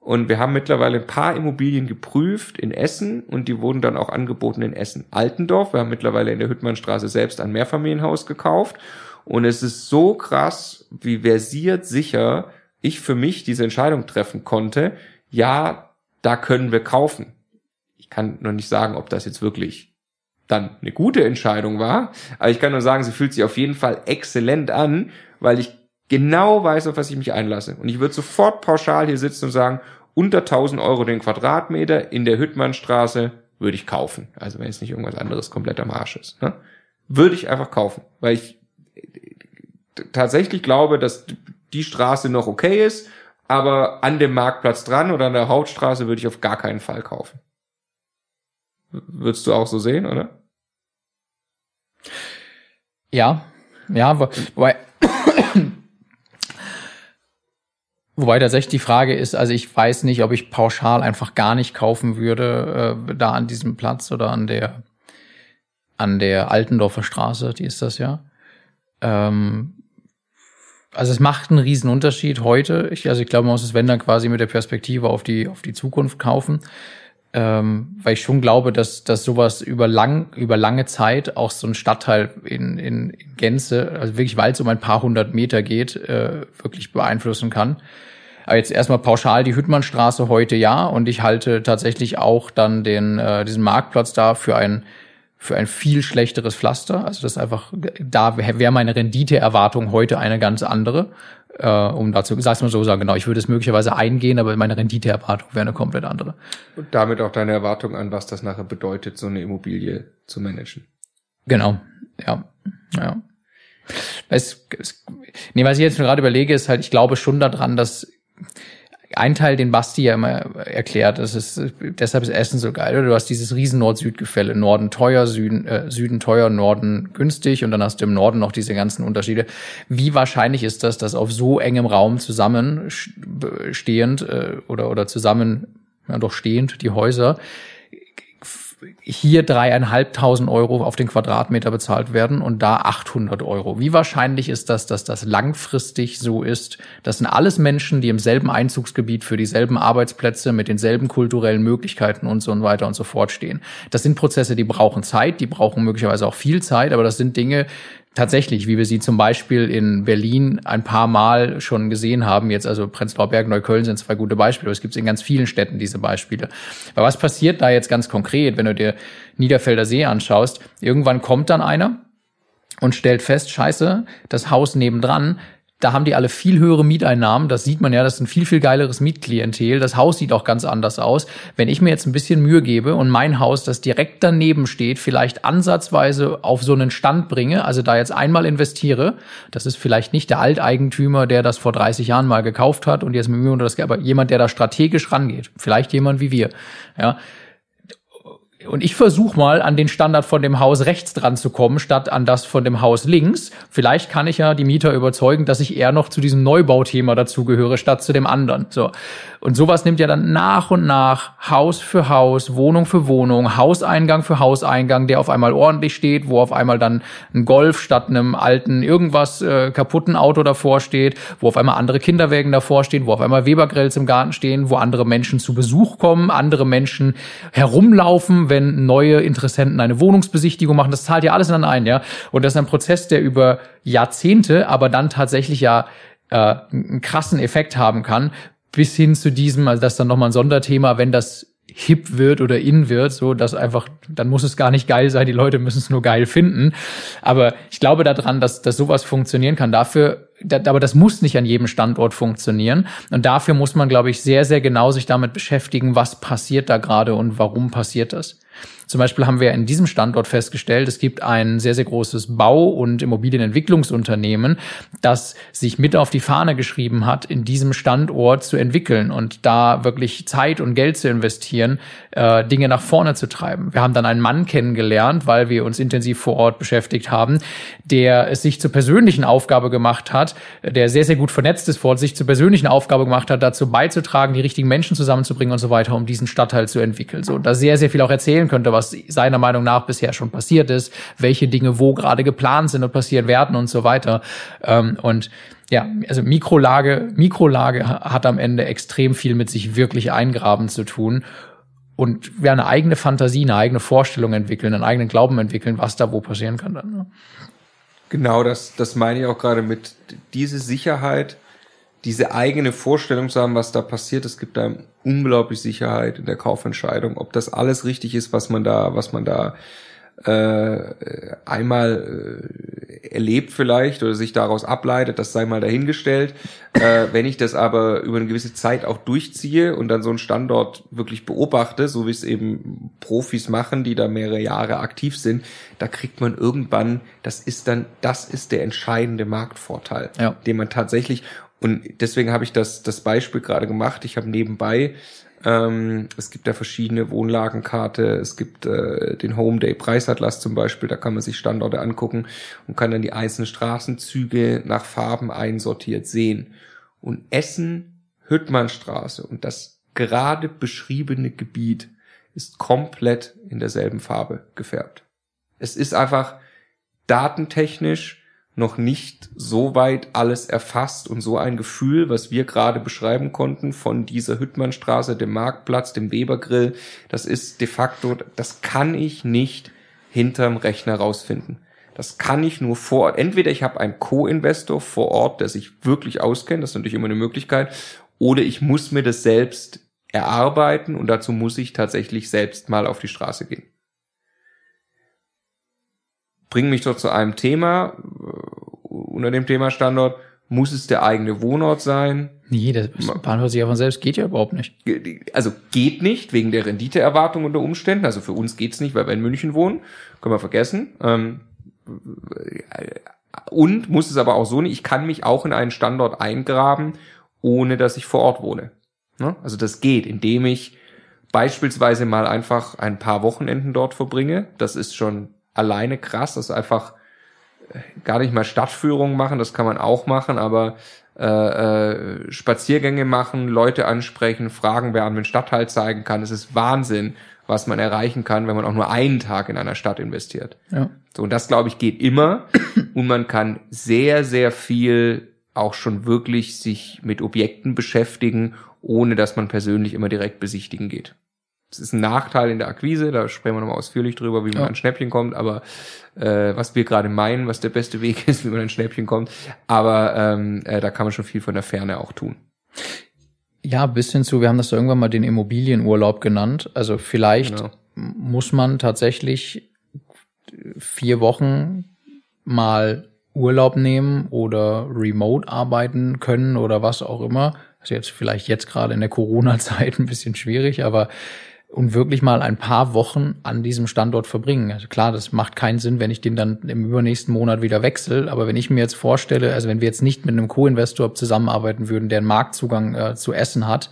und wir haben mittlerweile ein paar Immobilien geprüft in Essen und die wurden dann auch angeboten in Essen-Altendorf. Wir haben mittlerweile in der Hüttmannstraße selbst ein Mehrfamilienhaus gekauft und es ist so krass, wie versiert sicher ich für mich diese Entscheidung treffen konnte. Ja, da können wir kaufen. Ich kann noch nicht sagen, ob das jetzt wirklich dann eine gute Entscheidung war. Aber ich kann nur sagen, sie fühlt sich auf jeden Fall exzellent an, weil ich genau weiß, auf was ich mich einlasse. Und ich würde sofort pauschal hier sitzen und sagen, unter 1000 Euro den Quadratmeter in der Hüttmannstraße würde ich kaufen. Also wenn es nicht irgendwas anderes komplett am Arsch ist. Ne? Würde ich einfach kaufen, weil ich tatsächlich glaube, dass die Straße noch okay ist, aber an dem Marktplatz dran oder an der Hauptstraße würde ich auf gar keinen Fall kaufen. Würdest du auch so sehen, oder? Ja, ja, wobei, wobei tatsächlich die Frage ist, also ich weiß nicht, ob ich pauschal einfach gar nicht kaufen würde, äh, da an diesem Platz oder an der, an der Altendorfer Straße, die ist das ja. Ähm, also es macht einen riesen Unterschied heute. Ich, also ich glaube, man muss es, wenn dann quasi mit der Perspektive auf die, auf die Zukunft kaufen ähm, weil ich schon glaube, dass, dass sowas über lang, über lange Zeit auch so ein Stadtteil in, in, in Gänze, also wirklich, weil es um ein paar hundert Meter geht, äh, wirklich beeinflussen kann. Aber jetzt erstmal pauschal die Hüttmannstraße heute ja und ich halte tatsächlich auch dann den, äh, diesen Marktplatz da für ein, für ein viel schlechteres Pflaster. Also das einfach, da wäre meine Renditeerwartung heute eine ganz andere äh, um dazu, sag's mal so sagen, genau, ich würde es möglicherweise eingehen, aber meine Renditeerwartung wäre eine komplett andere. Und damit auch deine Erwartung an, was das nachher bedeutet, so eine Immobilie zu managen. Genau, ja, ja. Es, es, nee, was ich jetzt gerade überlege, ist halt, ich glaube schon daran, dass ein Teil, den Basti ja immer erklärt, das ist, deshalb ist Essen so geil. Du hast dieses riesen Nord-Süd-Gefälle. Norden teuer, Süden, äh, Süden teuer, Norden günstig und dann hast du im Norden noch diese ganzen Unterschiede. Wie wahrscheinlich ist das, dass auf so engem Raum zusammenstehend äh, oder, oder zusammen, ja doch stehend, die Häuser hier dreieinhalbtausend Euro auf den Quadratmeter bezahlt werden und da 800 Euro. Wie wahrscheinlich ist das, dass das langfristig so ist? Das sind alles Menschen, die im selben Einzugsgebiet für dieselben Arbeitsplätze mit denselben kulturellen Möglichkeiten und so weiter und so fort stehen. Das sind Prozesse, die brauchen Zeit, die brauchen möglicherweise auch viel Zeit, aber das sind Dinge, tatsächlich, wie wir sie zum Beispiel in Berlin ein paar Mal schon gesehen haben, jetzt also Prenzlauer Berg, Neukölln sind zwei gute Beispiele, aber es gibt in ganz vielen Städten diese Beispiele. Aber was passiert da jetzt ganz konkret, wenn du dir Niederfelder See anschaust? Irgendwann kommt dann einer und stellt fest, scheiße, das Haus nebendran, da haben die alle viel höhere Mieteinnahmen. Das sieht man ja, das ist ein viel, viel geileres Mietklientel. Das Haus sieht auch ganz anders aus. Wenn ich mir jetzt ein bisschen Mühe gebe und mein Haus, das direkt daneben steht, vielleicht ansatzweise auf so einen Stand bringe, also da jetzt einmal investiere, das ist vielleicht nicht der Alteigentümer, der das vor 30 Jahren mal gekauft hat und jetzt mit mir unter das, aber jemand, der da strategisch rangeht. Vielleicht jemand wie wir. Ja und ich versuche mal an den Standard von dem Haus rechts dran zu kommen, statt an das von dem Haus links. Vielleicht kann ich ja die Mieter überzeugen, dass ich eher noch zu diesem Neubauthema dazugehöre, statt zu dem anderen. So. Und sowas nimmt ja dann nach und nach Haus für Haus, Wohnung für Wohnung, Hauseingang für Hauseingang, der auf einmal ordentlich steht, wo auf einmal dann ein Golf statt einem alten irgendwas äh, kaputten Auto davor steht, wo auf einmal andere Kinderwägen davor stehen, wo auf einmal Webergrills im Garten stehen, wo andere Menschen zu Besuch kommen, andere Menschen herumlaufen, wenn neue Interessenten eine Wohnungsbesichtigung machen. Das zahlt ja alles in ein, ja. Und das ist ein Prozess, der über Jahrzehnte, aber dann tatsächlich ja äh, einen krassen Effekt haben kann, bis hin zu diesem, also das ist dann nochmal ein Sonderthema, wenn das hip wird oder in wird, so dass einfach, dann muss es gar nicht geil sein, die Leute müssen es nur geil finden. Aber ich glaube daran, dass, dass sowas funktionieren kann. Dafür, da, aber das muss nicht an jedem Standort funktionieren. Und dafür muss man, glaube ich, sehr, sehr genau sich damit beschäftigen, was passiert da gerade und warum passiert das. Zum Beispiel haben wir in diesem Standort festgestellt, es gibt ein sehr, sehr großes Bau- und Immobilienentwicklungsunternehmen, das sich mit auf die Fahne geschrieben hat, in diesem Standort zu entwickeln und da wirklich Zeit und Geld zu investieren, äh, Dinge nach vorne zu treiben. Wir haben dann einen Mann kennengelernt, weil wir uns intensiv vor Ort beschäftigt haben, der es sich zur persönlichen Aufgabe gemacht hat, der sehr, sehr gut vernetzt ist vor sich zur persönlichen Aufgabe gemacht hat, dazu beizutragen, die richtigen Menschen zusammenzubringen und so weiter, um diesen Stadtteil zu entwickeln. So, da sehr, sehr viel auch erzählen könnte, was seiner Meinung nach bisher schon passiert ist, welche Dinge wo gerade geplant sind und passieren werden und so weiter. Ähm, und ja, also Mikrolage, Mikrolage hat am Ende extrem viel mit sich wirklich eingraben zu tun und wir eine eigene Fantasie, eine eigene Vorstellung entwickeln, einen eigenen Glauben entwickeln, was da wo passieren kann dann. Ne? Genau, das, das meine ich auch gerade mit diese Sicherheit, diese eigene Vorstellung zu haben, was da passiert. Es gibt einem unglaublich Sicherheit in der Kaufentscheidung, ob das alles richtig ist, was man da, was man da äh, einmal äh, erlebt vielleicht oder sich daraus ableitet, das sei mal dahingestellt. Äh, wenn ich das aber über eine gewisse Zeit auch durchziehe und dann so einen Standort wirklich beobachte, so wie es eben Profis machen, die da mehrere Jahre aktiv sind, da kriegt man irgendwann, das ist dann, das ist der entscheidende Marktvorteil, ja. den man tatsächlich und deswegen habe ich das, das Beispiel gerade gemacht. Ich habe nebenbei, ähm, es gibt da verschiedene Wohnlagenkarte, es gibt äh, den Home Day Preisatlas zum Beispiel, da kann man sich Standorte angucken und kann dann die einzelnen Straßenzüge nach Farben einsortiert sehen. Und Essen, Hüttmannstraße und das gerade beschriebene Gebiet ist komplett in derselben Farbe gefärbt. Es ist einfach datentechnisch noch nicht so weit alles erfasst und so ein Gefühl, was wir gerade beschreiben konnten von dieser Hüttmannstraße, dem Marktplatz, dem Webergrill, das ist de facto, das kann ich nicht hinterm Rechner rausfinden. Das kann ich nur vor Ort. Entweder ich habe einen Co-Investor vor Ort, der sich wirklich auskennt, das ist natürlich immer eine Möglichkeit, oder ich muss mir das selbst erarbeiten und dazu muss ich tatsächlich selbst mal auf die Straße gehen bringt mich doch zu einem Thema. Unter dem Thema Standort muss es der eigene Wohnort sein. Nee, das beantwortet sich ja von selbst, geht ja überhaupt nicht. Also geht nicht, wegen der Renditeerwartung unter Umständen. Also für uns geht's nicht, weil wir in München wohnen. Können wir vergessen. Ähm, und muss es aber auch so nicht, ich kann mich auch in einen Standort eingraben, ohne dass ich vor Ort wohne. Ne? Also das geht, indem ich beispielsweise mal einfach ein paar Wochenenden dort verbringe. Das ist schon alleine krass. Das ist einfach gar nicht mal Stadtführung machen, das kann man auch machen, aber äh, äh, Spaziergänge machen, Leute ansprechen, Fragen beantworten, Stadtteil zeigen kann. Es ist Wahnsinn, was man erreichen kann, wenn man auch nur einen Tag in einer Stadt investiert. Ja. So, und das, glaube ich, geht immer. [COUGHS] Und man kann sehr, sehr viel auch schon wirklich sich mit Objekten beschäftigen, ohne dass man persönlich immer direkt besichtigen geht. Das ist ein Nachteil in der Akquise, da sprechen wir nochmal ausführlich drüber, wie man Ja. an Schnäppchen kommt, aber äh, was wir gerade meinen, was der beste Weg [LAUGHS] ist, wie man an Schnäppchen kommt, aber ähm, äh, da kann man schon viel von der Ferne auch tun. Ja, bis hin zu, wir haben das ja irgendwann mal den Immobilienurlaub genannt. Also vielleicht Genau. muss man tatsächlich vier Wochen mal Urlaub nehmen oder remote arbeiten können oder was auch immer. Also jetzt vielleicht jetzt gerade in der Corona-Zeit [LAUGHS] ein bisschen schwierig, aber und wirklich mal ein paar Wochen an diesem Standort verbringen. Also klar, das macht keinen Sinn, wenn ich den dann im übernächsten Monat wieder wechsle. Aber wenn ich mir jetzt vorstelle, also wenn wir jetzt nicht mit einem Co-Investor zusammenarbeiten würden, der einen Marktzugang äh, zu Essen hat,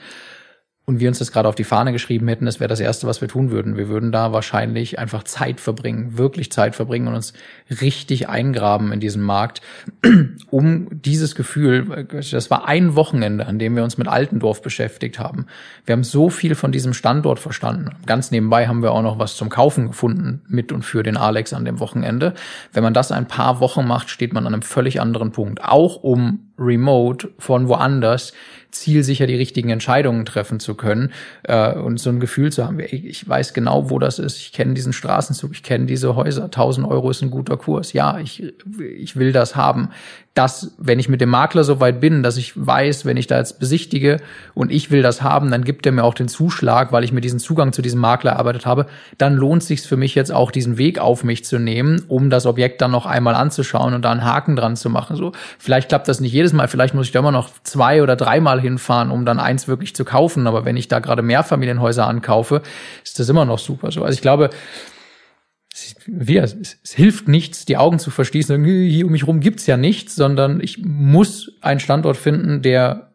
und wir uns das gerade auf die Fahne geschrieben hätten, das wäre das Erste, was wir tun würden. Wir würden da wahrscheinlich einfach Zeit verbringen, wirklich Zeit verbringen und uns richtig eingraben in diesen Markt, [CLEARS THROAT] um dieses Gefühl, das war ein Wochenende, an dem wir uns mit Altendorf beschäftigt haben. Wir haben so viel von diesem Standort verstanden. Ganz nebenbei haben wir auch noch was zum Kaufen gefunden mit und für den Alex an dem Wochenende. Wenn man das ein paar Wochen macht, steht man an einem völlig anderen Punkt. Auch um remote von woanders zielsicher die richtigen Entscheidungen treffen zu können äh, und so ein Gefühl zu haben, ich, ich weiß genau, wo das ist, ich kenne diesen Straßenzug, ich kenne diese Häuser, 1000 Euro ist ein guter Kurs, ja, ich, ich will das haben. Das, wenn ich mit dem Makler so weit bin, dass ich weiß, wenn ich da jetzt besichtige und ich will das haben, dann gibt er mir auch den Zuschlag, weil ich mir diesen Zugang zu diesem Makler erarbeitet habe, dann lohnt sich für mich jetzt auch diesen Weg auf mich zu nehmen, um das Objekt dann noch einmal anzuschauen und da einen Haken dran zu machen. So, vielleicht klappt das nicht jedes Mal, vielleicht muss ich da immer noch zwei oder dreimal hinfahren, um dann eins wirklich zu kaufen. Aber wenn ich da gerade Mehrfamilienhäuser ankaufe, ist das immer noch super so. Also ich glaube, es, wie, es, es hilft nichts, die Augen zu verschließen, hier um mich rum gibt's ja nichts, sondern ich muss einen Standort finden, der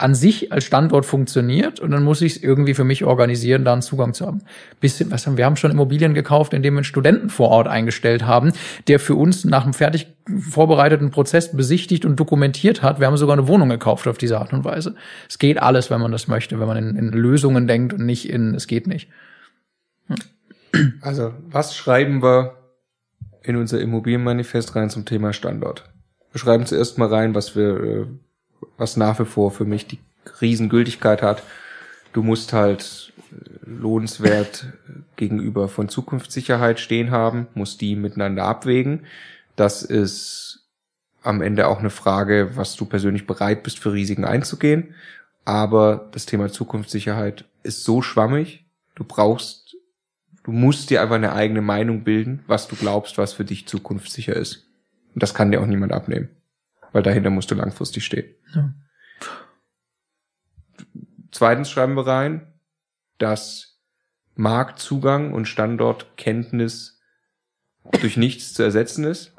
an sich als Standort funktioniert und dann muss ich es irgendwie für mich organisieren, da einen Zugang zu haben. Bisschen, was haben wir haben schon Immobilien gekauft, in dem wir einen Studenten vor Ort eingestellt haben, der für uns nach einem fertig vorbereiteten Prozess besichtigt und dokumentiert hat. Wir haben sogar eine Wohnung gekauft auf diese Art und Weise. Es geht alles, wenn man das möchte, wenn man in, in Lösungen denkt und nicht in es geht nicht. Also, was schreiben wir in unser Immobilienmanifest rein zum Thema Standort? Wir schreiben zuerst mal rein, was wir, äh, was nach wie vor für mich die Riesengültigkeit hat. Du musst halt äh, lohnenswert gegenüber von Zukunftssicherheit stehen haben, musst die miteinander abwägen. Das ist am Ende auch eine Frage, was du persönlich bereit bist, für Risiken einzugehen. Aber das Thema Zukunftssicherheit ist so schwammig. Du brauchst du musst dir einfach eine eigene Meinung bilden, was du glaubst, was für dich zukunftssicher ist. Und das kann dir auch niemand abnehmen. Weil dahinter musst du langfristig stehen. Ja. Zweitens schreiben wir rein, dass Marktzugang und Standortkenntnis durch nichts zu ersetzen ist.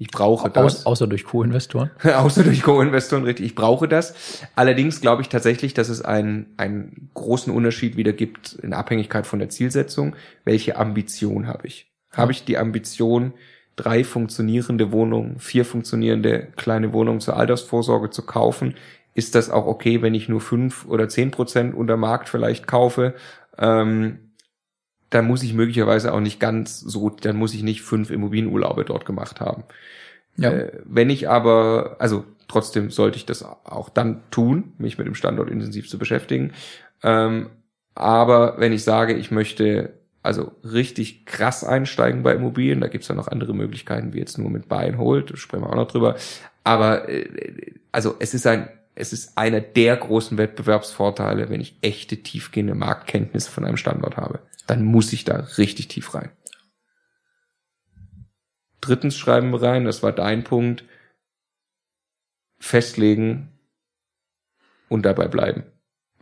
Ich brauche das. Aus, außer durch Co-Investoren. [LAUGHS] Außer durch Co-Investoren, richtig. Ich brauche das. Allerdings glaube ich tatsächlich, dass es einen, einen großen Unterschied wieder gibt in Abhängigkeit von der Zielsetzung. Welche Ambition habe ich? Habe ich die Ambition, drei funktionierende Wohnungen, vier funktionierende kleine Wohnungen zur Altersvorsorge zu kaufen? Ist das auch okay, wenn ich nur fünf oder zehn Prozent unter Markt vielleicht kaufe? Ähm, dann muss ich möglicherweise auch nicht ganz so, dann muss ich nicht fünf Immobilienurlaube dort gemacht haben. Ja. Äh, wenn ich aber, also trotzdem sollte ich das auch dann tun, mich mit dem Standort intensiv zu beschäftigen. Ähm, aber wenn ich sage, ich möchte also richtig krass einsteigen bei Immobilien, da gibt's ja noch andere Möglichkeiten, wie jetzt nur mit Buy and Hold, sprechen wir auch noch drüber. Aber äh, also es ist ein, es ist einer der großen Wettbewerbsvorteile, wenn ich echte tiefgehende Marktkenntnisse von einem Standort habe. Dann muss ich da richtig tief rein. Drittens schreiben wir rein, das war dein Punkt, festlegen und dabei bleiben.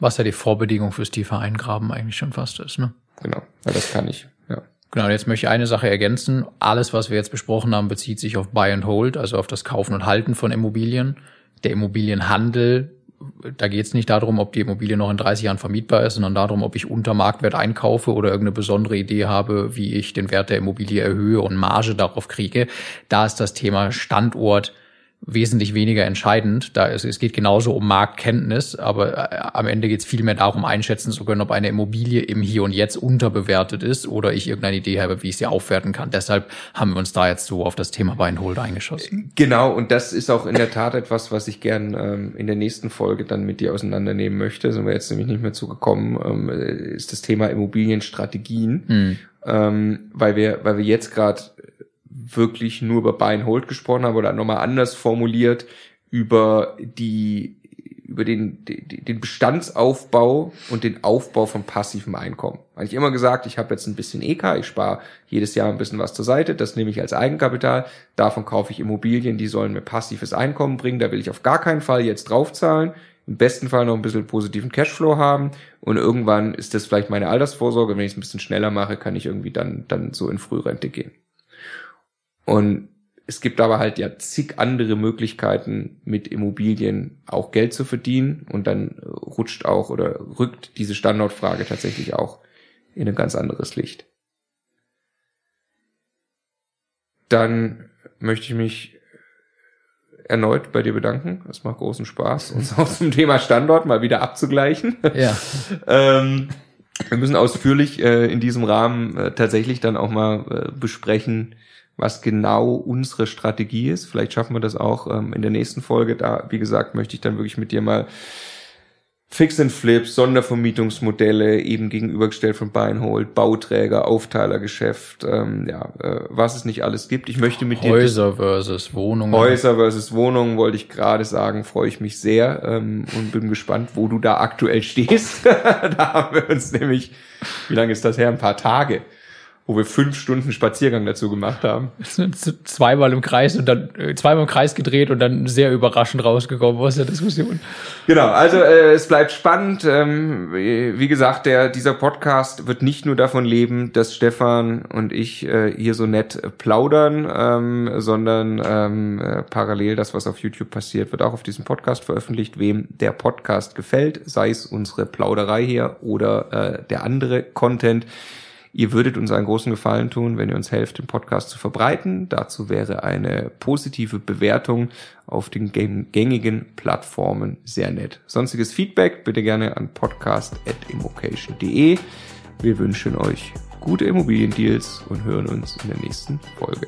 Was ja die Vorbedingung fürs tiefer Eingraben eigentlich schon fast ist, ne? Genau, weil das kann ich. Ja. Genau, und jetzt möchte ich eine Sache ergänzen. Alles, was wir jetzt besprochen haben, bezieht sich auf Buy and Hold, also auf das Kaufen und Halten von Immobilien. Der Immobilienhandel, da geht es nicht darum, ob die Immobilie noch in 30 Jahren vermietbar ist, sondern darum, ob ich unter Marktwert einkaufe oder irgendeine besondere Idee habe, wie ich den Wert der Immobilie erhöhe und Marge darauf kriege. Da ist das Thema Standort wesentlich weniger entscheidend. Da es, es geht genauso um Marktkenntnis, aber äh, am Ende geht es viel mehr darum, einschätzen zu können, ob eine Immobilie im Hier und Jetzt unterbewertet ist oder ich irgendeine Idee habe, wie ich sie aufwerten kann. Deshalb haben wir uns da jetzt so auf das Thema Buy and Hold eingeschossen. Genau, und das ist auch in der Tat etwas, was ich gern ähm, in der nächsten Folge dann mit dir auseinandernehmen möchte. Sind wir jetzt nämlich nicht mehr zugekommen, ähm, ist das Thema Immobilienstrategien. Hm. Ähm, weil wir, weil wir jetzt gerade wirklich nur über Buy Hold gesprochen haben oder nochmal anders formuliert über die über den, den, den Bestandsaufbau und den Aufbau von passivem Einkommen. Habe ich immer gesagt, ich habe jetzt ein bisschen EK, ich spare jedes Jahr ein bisschen was zur Seite, das nehme ich als Eigenkapital, davon kaufe ich Immobilien, die sollen mir passives Einkommen bringen, da will ich auf gar keinen Fall jetzt draufzahlen, im besten Fall noch ein bisschen positiven Cashflow haben und irgendwann ist das vielleicht meine Altersvorsorge, wenn ich es ein bisschen schneller mache, kann ich irgendwie dann, dann so in Frührente gehen. Und es gibt aber halt ja zig andere Möglichkeiten, mit Immobilien auch Geld zu verdienen. Und dann rutscht auch oder rückt diese Standortfrage tatsächlich auch in ein ganz anderes Licht. Dann möchte ich mich erneut bei dir bedanken. Es macht großen Spaß, [LAUGHS] uns auch zum Thema Standort mal wieder abzugleichen. Ja. [LAUGHS] ähm, wir müssen ausführlich äh, in diesem Rahmen äh, tatsächlich dann auch mal äh, besprechen, was genau unsere Strategie ist. Vielleicht schaffen wir das auch ähm, in der nächsten Folge. Da, wie gesagt, möchte ich dann wirklich mit dir mal Fix and Flips, Sondervermietungsmodelle, eben gegenübergestellt von Beinhold, Bauträger, Aufteilergeschäft, ähm, ja, äh, was es nicht alles gibt. Ich möchte mit dir Häuser versus Wohnungen. Häuser versus Wohnungen wollte ich gerade sagen, freue ich mich sehr ähm, und bin gespannt, wo du da aktuell stehst. [LAUGHS] da haben wir uns nämlich, wie lange ist das her? Ein paar Tage wo wir fünf Stunden Spaziergang dazu gemacht haben. zweimal im Kreis und dann äh, zweimal im Kreis gedreht und dann sehr überraschend rausgekommen aus der Diskussion. Genau, also äh, es bleibt spannend. Ähm, wie gesagt, der dieser Podcast wird nicht nur davon leben, dass Stefan und ich äh, hier so nett plaudern, ähm, sondern ähm, äh, parallel das, was auf YouTube passiert, wird auch auf diesem Podcast veröffentlicht. Wem der Podcast gefällt, sei es unsere Plauderei hier oder äh, der andere Content Ihr würdet uns einen großen Gefallen tun, wenn ihr uns helft, den Podcast zu verbreiten. Dazu wäre eine positive Bewertung auf den gängigen Plattformen sehr nett. Sonstiges Feedback bitte gerne an podcast.immocation.de. Wir wünschen euch gute Immobiliendeals und hören uns in der nächsten Folge.